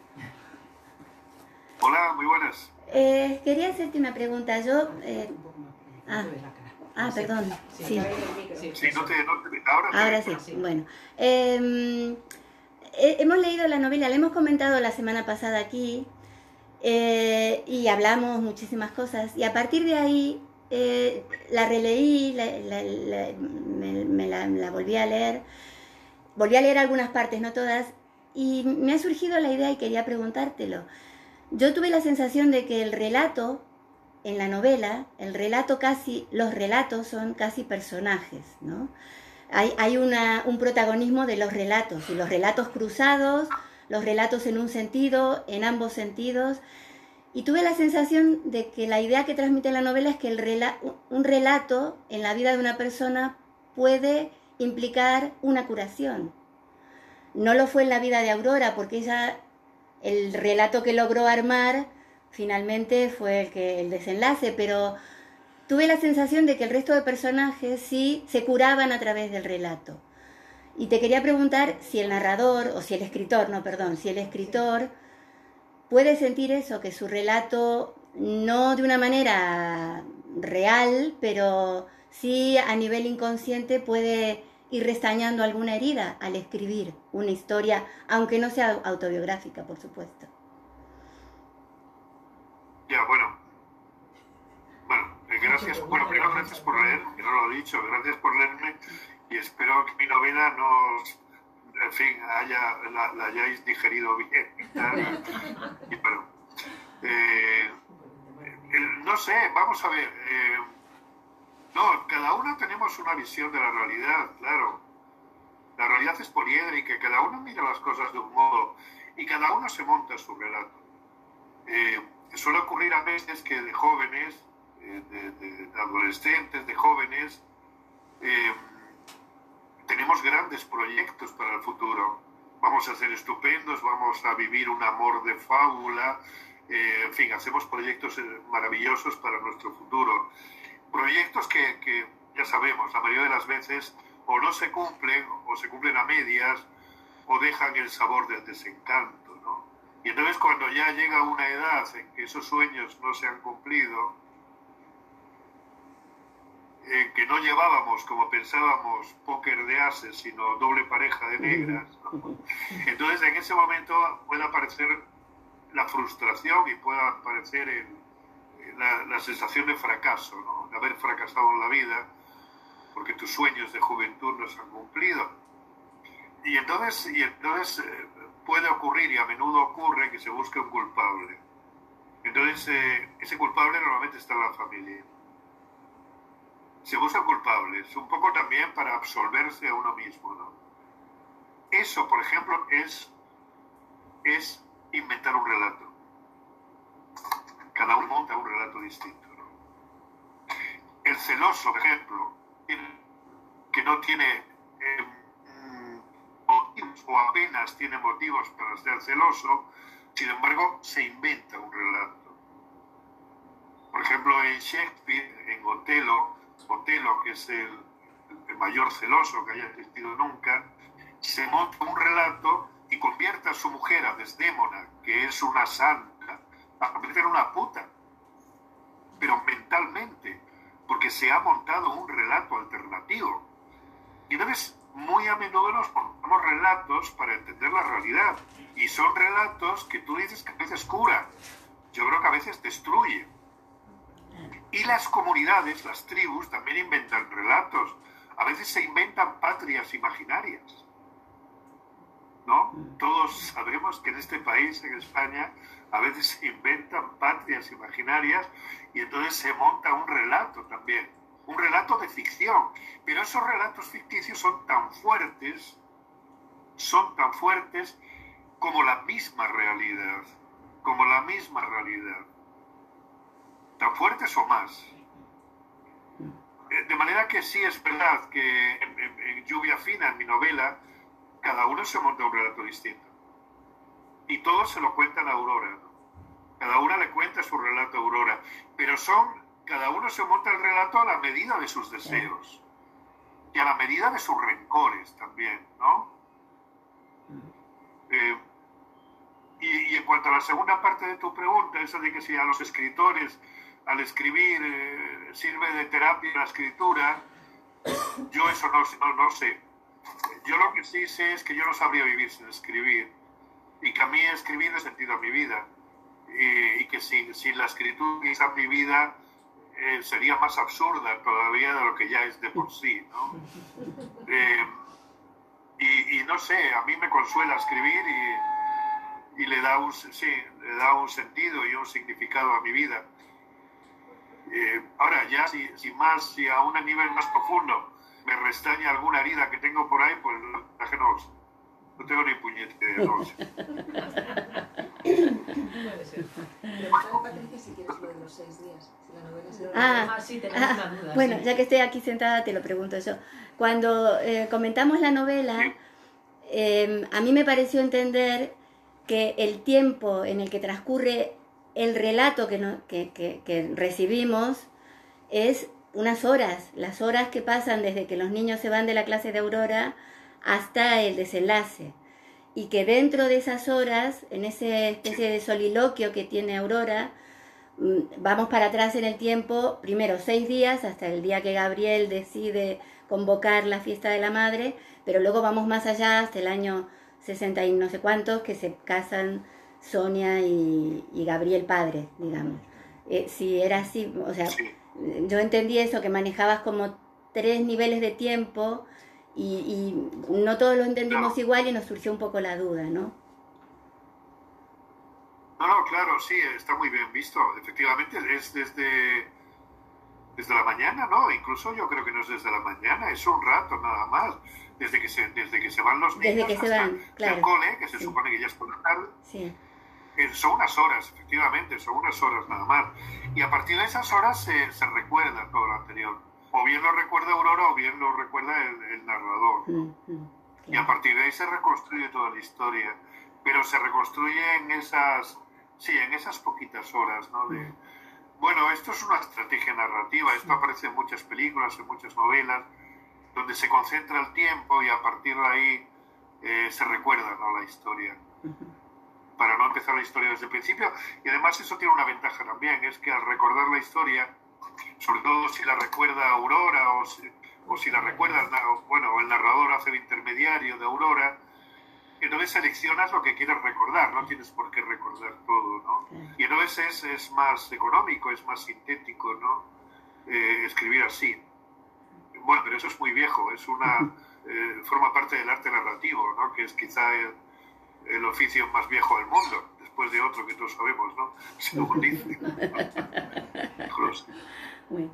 [SPEAKER 5] Hola, muy buenas.
[SPEAKER 4] Eh, quería hacerte una pregunta. Yo. Eh, ah, ah, perdón. Sí,
[SPEAKER 5] sí no te, no te, ahora,
[SPEAKER 4] ahora sí. Bueno. Eh, hemos leído la novela, la hemos comentado la semana pasada aquí. y hablamos muchísimas cosas. Y a partir de ahí eh, la releí, la, la, la, me, me la, volví a leer, volví a leer algunas partes, no todas, y me ha surgido la idea y quería preguntártelo. Yo tuve la sensación de que el relato en la novela, el relato casi, los relatos son casi personajes, ¿no? Hay, hay una, un protagonismo de los relatos, y los relatos cruzados, los relatos en un sentido, en ambos sentidos, y tuve la sensación de que la idea que transmite la novela es que el rela un relato en la vida de una persona puede implicar una curación. No lo fue en la vida de Aurora, porque ella, el relato que logró armar, finalmente fue el, que, el desenlace, pero tuve la sensación de que el resto de personajes sí se curaban a través del relato. Y te quería preguntar si el narrador, o si el escritor, no, perdón, si el escritor puede sentir eso, que su relato, no de una manera real, pero sí a nivel inconsciente puede ir restañando alguna herida al escribir una historia, aunque no sea autobiográfica, por supuesto.
[SPEAKER 5] Ya, bueno. Bueno, eh, gracias. Bueno, primero gracias por leer, que no lo he dicho, gracias por leerme y espero que mi novela no, en fin, haya, la, hayáis digerido bien. Y, bueno, eh, no sé, vamos a ver. Eh, no, cada uno tenemos una visión de la realidad, claro. La realidad es poliédrica, cada uno mira las cosas de un modo y cada uno se monta su relato. Eh, suele ocurrir a veces que de jóvenes, eh, de, adolescentes, de jóvenes, eh, tenemos grandes proyectos para el futuro. Vamos a ser estupendos, vamos a vivir un amor de fábula, en fin, hacemos proyectos maravillosos para nuestro futuro proyectos que, ya sabemos, la mayoría de las veces o no se cumplen o se cumplen a medias o dejan el sabor del desencanto, ¿no? Y entonces cuando ya llega una edad en que esos sueños no se han cumplido, en que no llevábamos, como pensábamos, póker de ases, sino doble pareja de negras, entonces en ese momento puede aparecer la frustración y puede aparecer el, la, sensación de fracaso, ¿no? de haber fracasado en la vida, porque tus sueños de juventud no se han cumplido. Y entonces, y entonces eh, puede ocurrir, y a menudo ocurre, que se busque un culpable. Entonces, eh, ese culpable normalmente está en la familia. Se busca culpables, un poco también para absolverse a uno mismo. ¿no? Eso, por ejemplo, es, es inventar un relato cada uno monta un relato distinto. El celoso, por ejemplo, que no tiene eh, motivos o apenas tiene motivos para ser celoso, sin embargo, se inventa un relato. Por ejemplo, en Shakespeare, en Otelo, Otelo, que es el, el mayor celoso que haya existido nunca, se monta un relato y convierte a su mujer, a Desdémona, que es una santa, a convertir en una puta, pero mentalmente, porque se ha montado un relato alternativo. Y entonces, muy a menudo nos montamos relatos para entender la realidad. Y son relatos que tú dices que a veces cura, yo creo que a veces destruye. Y las comunidades, las tribus, también inventan relatos. A veces se inventan patrias imaginarias. ¿No? Todos sabemos que en este país, en España, a veces se inventan patrias imaginarias y entonces se monta un relato también, un relato de ficción. Pero esos relatos ficticios son tan fuertes, son tan fuertes como la misma realidad, como la misma realidad. Tan fuertes o más. Eh, de manera que sí es verdad que en, Lluvia Fina, en mi novela, cada uno se monta un relato distinto. Y todos se lo cuentan a Aurora. Cada una le cuenta su relato a Aurora, pero son, cada uno se monta el relato a la medida de sus deseos y a la medida de sus rencores también, ¿no? Eh, y, en cuanto a la segunda parte de tu pregunta, esa de que si a los escritores al escribir eh, sirve de terapia la escritura, yo eso no, no, no sé. Yo lo que sí sé es que yo no sabría vivir sin escribir y que a mí escribir es sentido a mi vida y que sin, la escritura quizá mi vida eh, sería más absurda todavía de lo que ya es de por sí, ¿no? Eh, y, no sé, a mí me consuela escribir y, y, le, da un, sí, le da un sentido y un significado a mi vida. Eh, ahora ya, si, si, más, si a un nivel más profundo me restaña alguna herida que tengo por ahí, pues la que no, no tengo ni puñete de no Puede ser. Patricia si quieres lo de los seis días. Si la novela se ah, ah, sí, tenemos
[SPEAKER 4] ah, una duda. Bueno, ya que estoy aquí sentada, te lo pregunto yo. Cuando eh, comentamos la novela, eh, a mí me pareció entender que el tiempo en el que transcurre el relato que, no, que, que, que recibimos es unas horas, las horas que pasan desde que los niños se van de la clase de Aurora hasta el desenlace. Y que dentro de esas horas, en esa especie de soliloquio que tiene Aurora, mm, vamos para atrás en el tiempo, primero seis días, hasta el día que Gabriel decide convocar la fiesta de la madre, pero luego vamos más allá, hasta el año 60 y no sé cuántos, que se casan Sonia y, Gabriel padre, digamos. Eh, si era así, o sea, yo entendí eso, que manejabas como tres niveles de tiempo y, no todos lo entendimos igual y nos surgió un poco la duda, ¿no?
[SPEAKER 5] No, no, claro, sí, está muy bien visto. Efectivamente, es desde, desde la mañana, ¿no? Incluso yo creo que no es desde la mañana, es un rato nada más. Desde que se, desde que se van los niños
[SPEAKER 4] desde que se van, claro.
[SPEAKER 5] el cole, que se supone que ya es por la tarde.
[SPEAKER 4] Sí.
[SPEAKER 5] Eh, son unas horas, efectivamente, son unas horas nada más. Y a partir de esas horas se, se recuerda todo lo anterior o bien lo recuerda Aurora o bien lo recuerda el, narrador. Mm, mm, y a partir de ahí se reconstruye toda la historia, pero se reconstruye en esas, sí, en esas poquitas horas, ¿no? De, mm. bueno, esto es una estrategia narrativa, esto aparece en muchas películas, en muchas novelas, donde se concentra el tiempo y a partir de ahí eh, se recuerda ¿no? la historia. Para no empezar la historia desde el principio. Y además eso tiene una ventaja también, es que al recordar la historia, sobre todo si la recuerda Aurora o si, o si la recuerda, bueno, el narrador hace el intermediario de Aurora, entonces seleccionas lo que quieres recordar, no tienes por qué recordar todo, ¿no? Y entonces es, es más económico, es más sintético, ¿no? Eh, escribir así. Bueno, pero eso es muy viejo, es una eh, forma parte del arte narrativo, ¿no? Que es quizá el, el oficio más viejo del mundo después de otro que todos sabemos, ¿no? Según dice.
[SPEAKER 4] Bueno,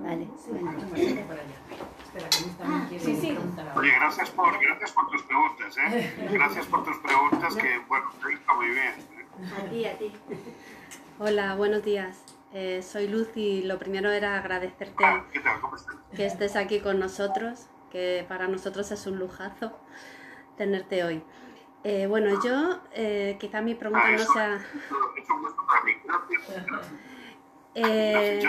[SPEAKER 4] vale.
[SPEAKER 5] Sí, sí. Oye, gracias por, gracias por tus preguntas, ¿eh? Gracias por tus preguntas que, bueno, está muy bien.
[SPEAKER 4] A ti, a ti.
[SPEAKER 6] Hola, buenos días. Eh, soy Luz y lo primero era agradecerte
[SPEAKER 5] ah, ¿qué tal? ¿Cómo estás?
[SPEAKER 6] que estés aquí con nosotros, que para nosotros es un lujazo tenerte hoy. Eh, bueno, yo eh, quizá mi pregunta no sea...
[SPEAKER 5] Eh,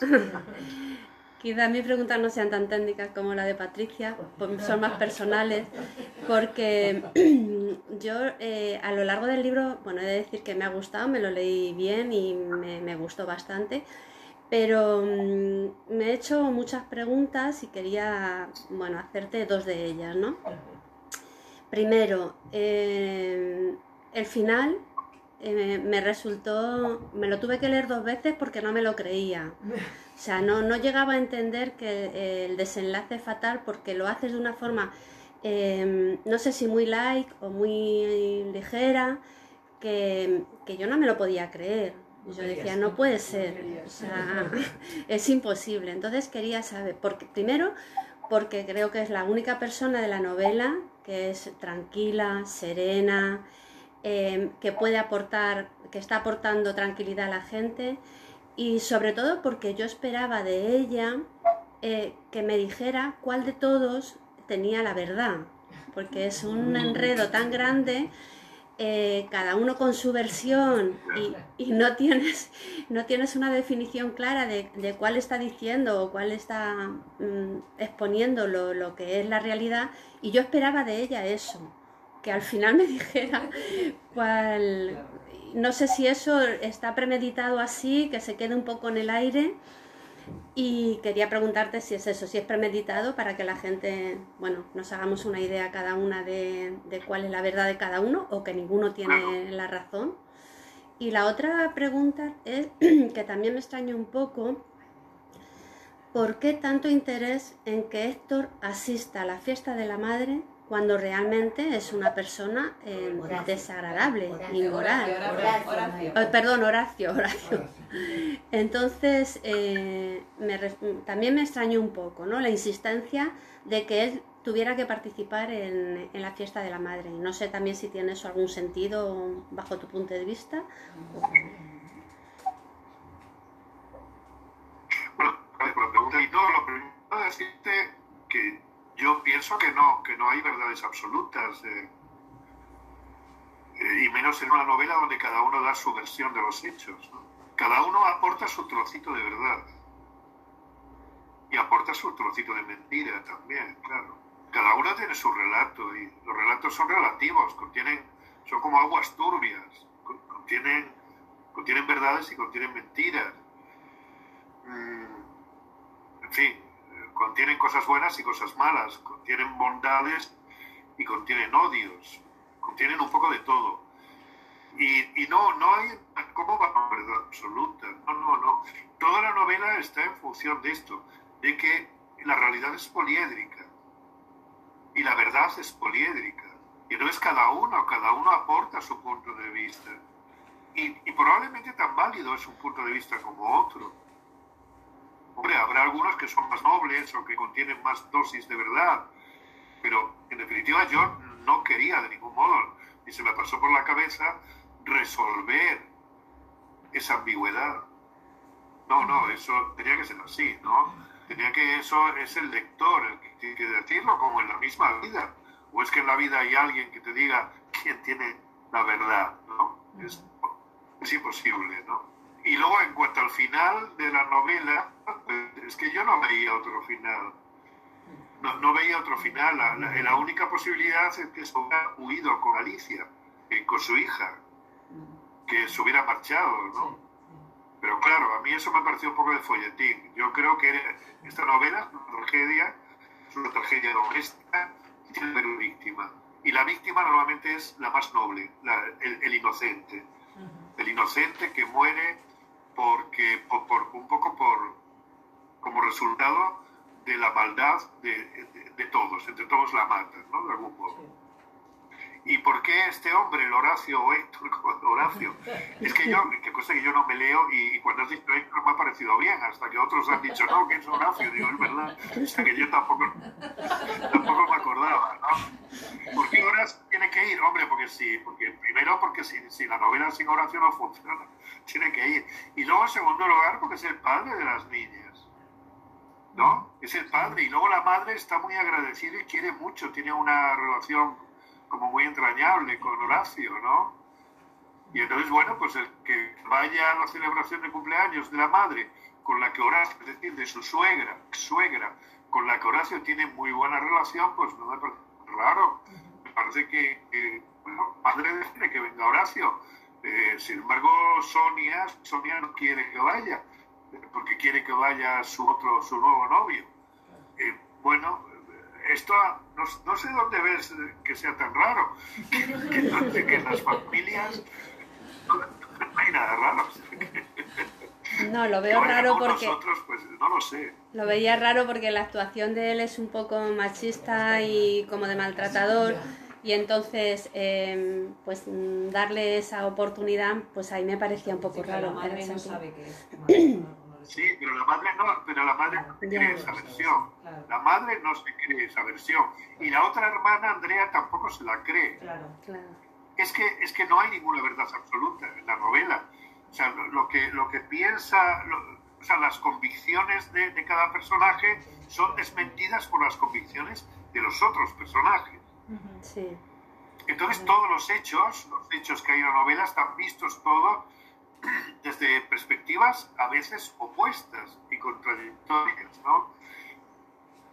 [SPEAKER 6] quizá mis preguntas no sean tan técnicas como la de Patricia, son más personales, porque yo eh, a lo largo del libro, bueno, he de decir que me ha gustado, me lo leí bien y me, me gustó bastante, pero mm, me he hecho muchas preguntas y quería, bueno, hacerte dos de ellas, ¿no? Primero, eh, el final eh, me resultó, me lo tuve que leer dos veces porque no me lo creía. O sea, no, no llegaba a entender que el desenlace fatal porque lo haces de una forma, eh, no sé si muy light o muy ligera, que, que yo no me lo podía creer. Yo decía, no puede ser, o sea, es imposible. Entonces quería saber, porque, primero, porque creo que es la única persona de la novela que es tranquila, serena, em, que puede aportar, que está aportando tranquilidad a la gente. Y sobre todo porque yo esperaba de ella eh, que me dijera cuál de todos tenía la verdad, porque es un enredo tan grande eh, cada uno con su versión y, no, tienes, no tienes una definición clara de, cuál está diciendo o cuál está mm, exponiendo lo, lo, que es la realidad. Y yo esperaba de ella eso, que al final me dijera cuál... No sé si eso está premeditado así, que se quede un poco en el aire y quería preguntarte si es eso, si es premeditado para que la gente, bueno, nos hagamos una idea cada una de, cuál es la verdad de cada uno o que ninguno tiene la razón. Y la otra pregunta es que también me extraña un poco, ¿por qué tanto interés en que Héctor asista a la fiesta de la madre cuando realmente es una persona eh, desagradable, inmoral. Oh, perdón, Horacio, Horacio. Entonces, eh, también me extrañó un poco ¿no? la insistencia de que él tuviera que participar en, la fiesta de la madre. No sé también si tiene eso algún sentido bajo tu punto de vista.
[SPEAKER 5] Bueno, la pregunta y todo, lo primero es que yo pienso que no, que no hay verdades absolutas. Eh, eh, y menos en una novela donde cada uno da su versión de los hechos. Cada uno aporta su trocito de verdad. Y aporta su trocito de mentira también, claro. cada uno tiene su relato y los relatos son relativos, contienen, son como aguas turbias, contienen, contienen verdades y contienen mentiras. Mm, en fin, contienen cosas buenas y cosas malas, contienen bondades y contienen odios, contienen un poco de todo. Y, y no, no hay, ¿cómo va a verdad absoluta? No, no, no. Toda la novela está en función de esto, de que la realidad es poliédrica y la verdad es poliédrica. Y no es cada uno, cada uno aporta su punto de vista. Y, y probablemente tan válido es un punto de vista como otro. Hombre, habrá algunos que son más nobles o que contienen más dosis de verdad, pero en definitiva yo no quería de ningún modo, y se me pasó por la cabeza resolver esa ambigüedad. No, no, eso tenía que ser así, ¿no? Tenía que eso es el lector el que tiene que decirlo, como en la misma vida. O es que en la vida hay alguien que te diga quién tiene la verdad, ¿no? Es, es imposible, ¿no? Y luego, en cuanto al final de la novela, pues, es que yo no veía otro final. No, no veía otro final. La, la, la, única posibilidad es que se hubiera huido con Alicia, eh, con su hija, que se hubiera marchado, ¿no? Pero claro, a mí eso me pareció un poco de folletín. Yo creo que esta novela es una tragedia, es una tragedia doméstica y tiene una víctima. Y la víctima normalmente es la más noble, la, el, el, inocente. El inocente que muere porque por, por, un poco por como resultado de la maldad de, de, todos, entre todos la matan, ¿no? De algún modo. ¿Y por qué este hombre, el Horacio o Héctor, Horacio? Es que yo, que cosa que yo no me leo y, cuando has dicho Héctor me ha parecido bien, hasta que otros han dicho no, que es Horacio, digo, es verdad, hasta que yo tampoco, tampoco me acordaba, ¿no? ¿Por qué Horacio tiene que ir? Hombre, porque sí, porque primero porque si, si la novela sin Horacio no funciona, tiene que ir. Y luego en segundo lugar porque es el padre de las niñas. ¿No? Es el padre. Y luego la madre está muy agradecida y quiere mucho, tiene una relación como muy entrañable con Horacio, ¿no? Y entonces, bueno, pues el que vaya a la celebración de cumpleaños de la madre con la que Horacio, es decir, de su suegra, suegra, con la que Horacio tiene muy buena relación, pues no me parece raro. Me parece que, que bueno, madre decide que venga Horacio. Eh, sin embargo, Sonia, Sonia no quiere que vaya, porque quiere que vaya su otro, su nuevo novio. Eh, bueno, esto no, no, sé dónde ves que sea tan raro, que, que, que en las familias no, hay nada raro.
[SPEAKER 6] No, lo veo raro porque...
[SPEAKER 5] Nosotros, pues, no lo sé.
[SPEAKER 6] Lo veía raro porque la actuación de él es un poco machista y como de maltratador y entonces eh, pues darle esa oportunidad pues ahí me parecía un poco
[SPEAKER 3] sí,
[SPEAKER 6] raro.
[SPEAKER 3] La madre no sabe que es
[SPEAKER 5] Sí, pero la madre no, pero la madre no se cree esa versión.
[SPEAKER 3] Claro.
[SPEAKER 5] La madre no se cree esa versión. Y la otra hermana, Andrea, tampoco se la cree.
[SPEAKER 3] Claro.
[SPEAKER 6] Claro.
[SPEAKER 5] Es que, es que no hay ninguna verdad absoluta en la novela. O sea, lo, lo que, lo que piensa, lo, o sea, las convicciones de, de, cada personaje son desmentidas por las convicciones de los otros personajes.
[SPEAKER 6] Sí.
[SPEAKER 5] Entonces, todos los hechos, los hechos que hay en la novela, están vistos todos desde perspectivas a veces opuestas y contradictorias, ¿no?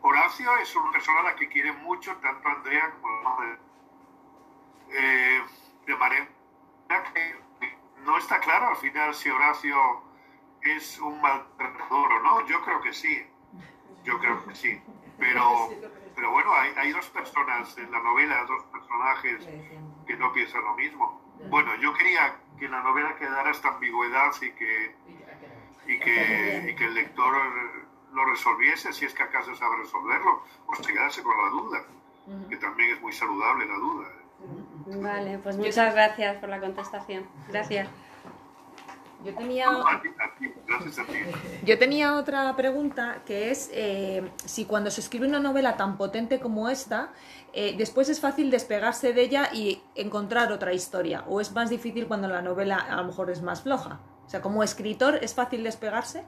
[SPEAKER 5] Horacio es una persona a la que quiere mucho tanto Andrea como la madre. Eh, de manera que no está claro al final si Horacio es un maltratador o no. Yo creo que sí. Yo creo que sí. Pero, pero bueno, hay, hay dos personas en la novela, dos personajes que no piensan lo mismo. Bueno, yo quería que la novela quedara esta ambigüedad y que, y que, y que el lector lo resolviese, si es que acaso sabe resolverlo, o se quedase con la duda, que también es muy saludable la duda.
[SPEAKER 6] Vale, pues muchas gracias por la contestación. Gracias.
[SPEAKER 3] Yo tenía, yo tenía otra pregunta que es eh, si cuando se escribe una novela tan potente como esta, eh, después es fácil despegarse de ella y encontrar otra historia, o es más difícil cuando la novela a lo mejor es más floja. O sea, como escritor, ¿es fácil despegarse?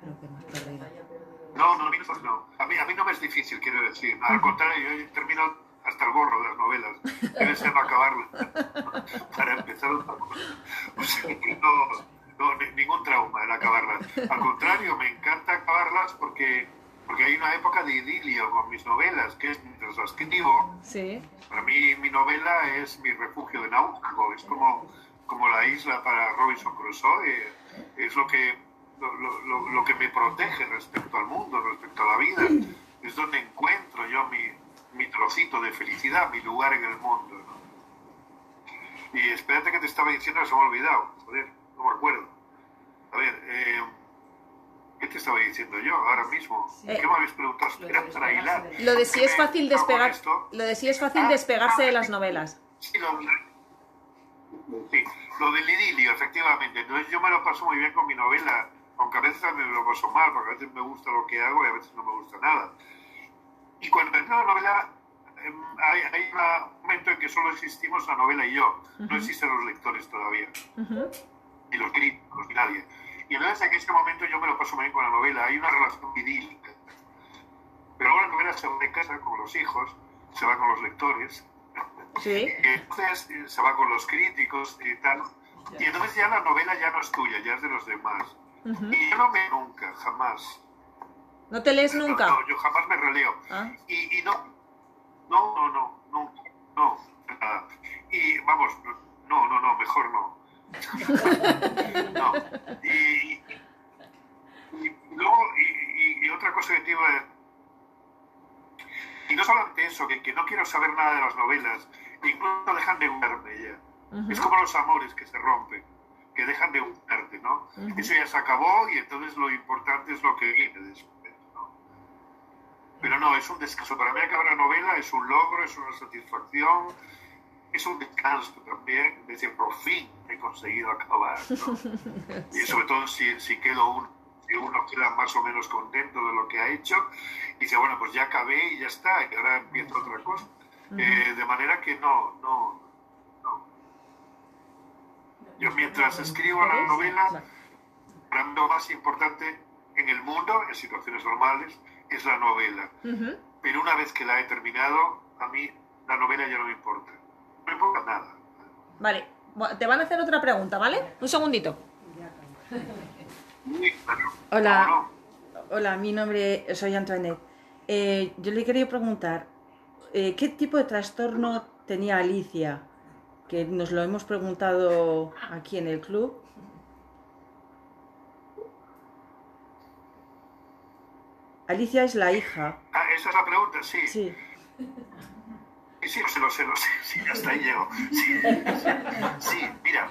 [SPEAKER 3] Creo que perdido.
[SPEAKER 5] No, no, a mí no, no. A mí, a mí no me es difícil, quiero decir. Al contrario, yo termino hasta el gorro de las novelas. Debe ser no acabarlas. Para empezar otra cosa. O sea, no, no, ningún trauma el acabarlas. Al contrario, me encanta acabarlas porque porque hay una época de idilio con mis novelas, que es mientras las escribo,
[SPEAKER 3] Sí.
[SPEAKER 5] para mí mi novela es mi refugio de náufrago, es como, como la isla para Robinson Crusoe, es lo que, lo- lo- lo que me protege respecto al mundo, respecto a la vida, es donde encuentro yo mi, mi trocito de felicidad, mi lugar en el mundo. ¿no? Y espérate que te estaba diciendo, se me ha olvidado, joder, no me acuerdo. A ver, eh, ¿qué te estaba diciendo yo ahora mismo?
[SPEAKER 3] Eh,
[SPEAKER 5] ¿Qué me habéis preguntado? Aguilar.
[SPEAKER 3] Lo de si es fácil despegar, lo de si es fácil despegarse de las novelas.
[SPEAKER 5] Sí, lo, sí, lo del idilio, efectivamente. Entonces yo me lo paso muy bien con mi novela, aunque a veces también me lo paso mal, porque a veces me gusta lo que hago y a veces no me gusta nada. Y cuando termino la novela, em, hay, hay un momento en que solo existimos la novela y yo. No existen los lectores todavía,
[SPEAKER 3] Ujú.
[SPEAKER 5] ni los críticos, ni nadie. Y entonces en ese momento yo me lo paso muy bien con la novela. Hay una relación idílica. Pero luego la novela se va de casa con los hijos, se va con los lectores,
[SPEAKER 3] Sí.
[SPEAKER 5] y entonces eh, se va con los críticos y tal. Y entonces ya la novela ya no es tuya, ya es de los demás.
[SPEAKER 3] Ujú.
[SPEAKER 5] Y yo no me nunca, jamás.
[SPEAKER 3] ¿No te lees nunca?
[SPEAKER 5] No, yo jamás me releo.
[SPEAKER 3] Ah.
[SPEAKER 5] Y, y no, no, no, no, nunca, no, nada. Y vamos, no, no, no, mejor no. no. Y, y luego, y, y- y otra cosa que te iba a y no solamente eso, que, que no quiero saber nada de las novelas, incluso dejan de gustarme ya. Es como los amores que se rompen, que dejan de gustarte, ¿no? Eso ya se acabó y entonces lo importante es lo que viene después, ¿no? Pero no, es un descanso. Para mí acabar la novela es un logro, es una satisfacción, es un descanso también, de decir, por fin he conseguido acabar, ¿no? Y sobre todo si, si quedo un, si uno queda más o menos contento de lo que ha hecho, y dice, bueno, pues ya acabé y ya está, y ahora empiezo otra cosa. Eh, de manera que no, no, no. Yo mientras escribo la novela, para mí lo más importante en el mundo, en situaciones normales, es la novela. Pero una vez que la he terminado, a mí la novela ya no me importa. No me importa nada.
[SPEAKER 3] Vale, te van a hacer otra pregunta, ¿vale? Un segundito.
[SPEAKER 5] Sí, claro.
[SPEAKER 7] Hola. Hola, mi nombre soy Antoinette. Eh, yo le quería preguntar, eh, ¿qué tipo de trastorno tenía Alicia? Que nos lo hemos preguntado aquí en el club. Alicia es la hija.
[SPEAKER 5] Ah, esa es la pregunta, sí.
[SPEAKER 7] Sí.
[SPEAKER 5] Sí, sí, lo sé, lo sé, lo sé. Sí, hasta ahí llego. Sí, sí mira.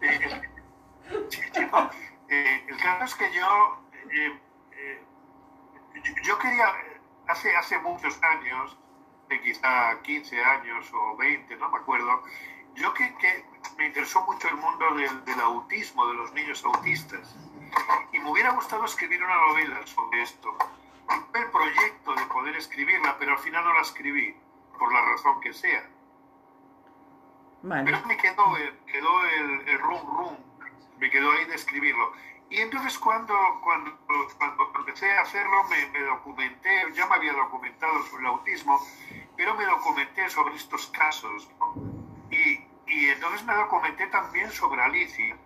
[SPEAKER 5] Eh, el, sí, sí, no. Eh, el caso es que yo, eh, eh, yo- quería, hace, hace muchos años, quizá 15 años o 20, no me acuerdo, yo que, que me interesó mucho el mundo del, del autismo, de los niños autistas. Y me hubiera gustado escribir una novela sobre esto. Tuve el proyecto de poder escribirla, pero al final no la escribí, por la razón que sea.
[SPEAKER 7] Vale.
[SPEAKER 5] Pero me quedó, el, quedó el, el rum rum, me quedó ahí de escribirlo. Y entonces cuando, cuando, cuando empecé a hacerlo me, me documenté, ya me había documentado sobre el autismo, pero me documenté sobre estos casos. ¿no? Y, y entonces me documenté también sobre Alicia,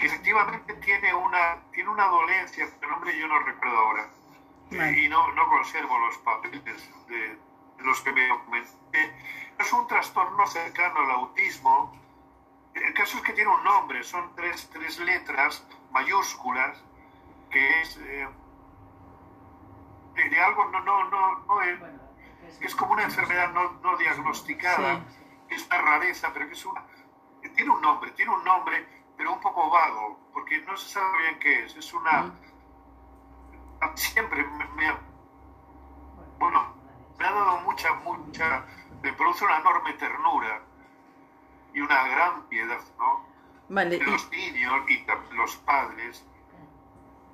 [SPEAKER 5] que efectivamente tiene una, tiene una dolencia, el nombre yo no recuerdo ahora,
[SPEAKER 7] Vale.
[SPEAKER 5] y no, no conservo los papeles de, de los que me documenté. Es un trastorno cercano al autismo. El caso es que tiene un nombre, son tres, tres letras mayúsculas, que es eh, de, de algo no, no, no, no es, que es como una enfermedad no, no diagnosticada, que es una rareza, pero que es una, tiene un nombre, tiene un nombre, pero un poco vago, porque no se sabe bien qué es. Es una. Siempre me, me- bueno, me ha dado mucha, mucha. Me produce una enorme ternura y una gran piedad, ¿no?
[SPEAKER 7] Vale.
[SPEAKER 5] Los niños y los padres.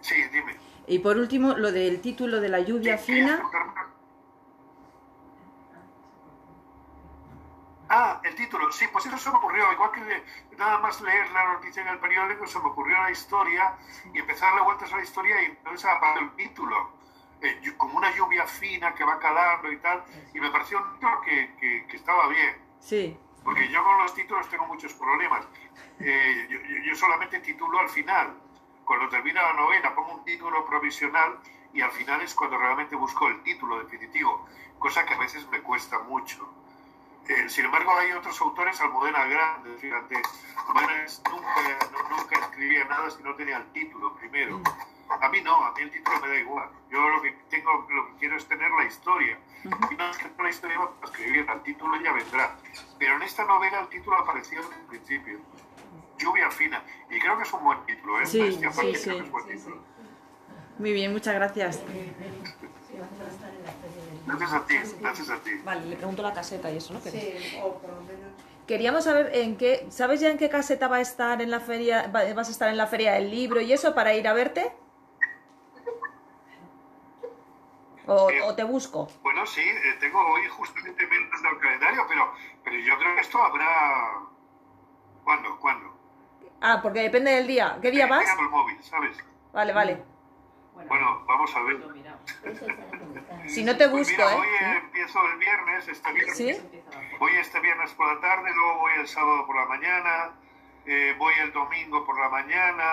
[SPEAKER 5] Sí, dime.
[SPEAKER 7] Y, por último, lo del título de la lluvia
[SPEAKER 5] Sí, ¿querías
[SPEAKER 7] fina.
[SPEAKER 5] Sí, pues eso se me ocurrió. Igual que nada más leer la noticia en el periódico, se me ocurrió la historia y empezar a darle vueltas a la historia y entonces apareció el título. Eh, como una lluvia fina que va calando y tal. Y me pareció un título que, que- que estaba bien.
[SPEAKER 7] Sí.
[SPEAKER 5] Porque yo con los títulos tengo muchos problemas. Eh, yo, yo- yo solamente titulo al final. cuando termina la novela pongo un título provisional y al final es cuando realmente busco el título definitivo, cosa que a veces me cuesta mucho. Eh, sin embargo, hay otros autores, Almudena Grande, fíjate, Almudena nunca, no, nunca escribía nada si no tenía el título primero. A mí no, a mí el título me da igual. Yo lo que tengo, lo que quiero es tener la historia. Y no es que la historia va a escribir, el título ya vendrá. Pero en esta novela el título apareció el principio. Lluvia fina. Y creo que es un buen título, ¿eh?
[SPEAKER 7] Sí, sí, sí. Muy bien, muchas gracias.
[SPEAKER 5] Gracias a ti, gracias a ti.
[SPEAKER 3] Vale, le pregunto la caseta y eso, ¿no? Queríamos saber en qué, ¿sabes ya en qué caseta va a estar en la feria, va- vas a estar en la feria del libro y eso para ir a verte? ¿O, o te busco?
[SPEAKER 5] Bueno, sí, eh, tengo hoy justamente menos del calendario, pero, pero yo creo que esto habrá... ¿Cuándo? ¿Cuándo?
[SPEAKER 3] Ah, porque depende del día. ¿Qué día vas?
[SPEAKER 5] Tengo el móvil, ¿sabes?
[SPEAKER 3] Vale, vale.
[SPEAKER 5] Bueno, vamos a ver.
[SPEAKER 3] Si no te
[SPEAKER 5] Pues
[SPEAKER 3] busco,
[SPEAKER 5] mira, hoy
[SPEAKER 3] ¿eh?
[SPEAKER 5] empiezo el viernes, este viernes.
[SPEAKER 3] ¿Sí?
[SPEAKER 5] Voy este viernes por la tarde, luego voy el sábado por la mañana, eh, voy el domingo por la mañana,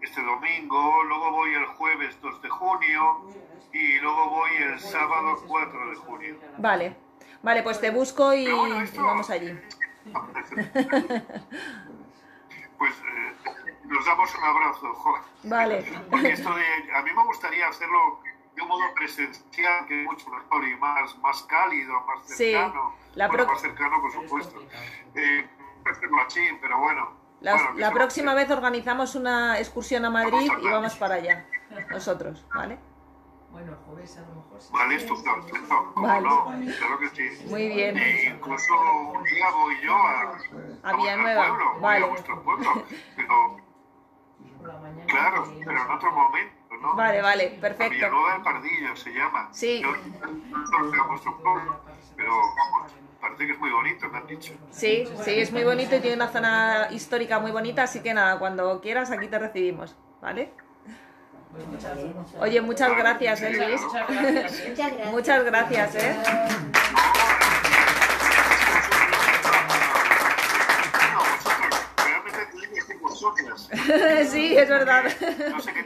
[SPEAKER 5] este domingo, luego voy el jueves 2 de junio y luego voy el sábado 4 de junio.
[SPEAKER 3] Vale. Vale, pues te busco y,
[SPEAKER 5] esto-
[SPEAKER 3] vamos allí.
[SPEAKER 5] Pues eh, nos damos un abrazo, jo.
[SPEAKER 3] Vale.
[SPEAKER 5] Porque esto de, a mí me gustaría hacerlo de un modo presencial, que es mucho mejor y más, más cálido, más
[SPEAKER 3] Sí,
[SPEAKER 5] cercano.
[SPEAKER 3] la
[SPEAKER 5] Bueno,
[SPEAKER 3] pro-
[SPEAKER 5] más cercano, por supuesto. Eh, hacerlo así, pero bueno.
[SPEAKER 3] La,
[SPEAKER 5] bueno,
[SPEAKER 3] la próxima vez organizamos una excursión a Madrid y vamos para allá. Nosotros, ¿vale?
[SPEAKER 5] Vale, estupendo, estupendo. ¿Cómo
[SPEAKER 3] Vale.
[SPEAKER 5] no? Claro que sí.
[SPEAKER 3] Muy bien.
[SPEAKER 5] E incluso un día voy yo a,
[SPEAKER 3] A
[SPEAKER 5] vuestro
[SPEAKER 3] Villanueva,
[SPEAKER 5] pueblo,
[SPEAKER 3] vale.
[SPEAKER 5] a vuestro pueblo. Pero, claro, pero en otro momento, ¿no?
[SPEAKER 3] Vale, vale, perfecto.
[SPEAKER 5] Villanueva del Pardillo se llama.
[SPEAKER 3] Sí.
[SPEAKER 5] Yo no sé a vuestro pueblo, pero vamos, parece que es muy bonito, me han dicho.
[SPEAKER 3] Sí, sí, es muy bonito y tiene una zona histórica muy bonita, así que nada, cuando quieras aquí te recibimos, ¿vale? Oye, muchas gracias, ¿eh, Luis?
[SPEAKER 4] Muchas gracias.
[SPEAKER 3] Muchas gracias, ¿eh? Sí, es verdad.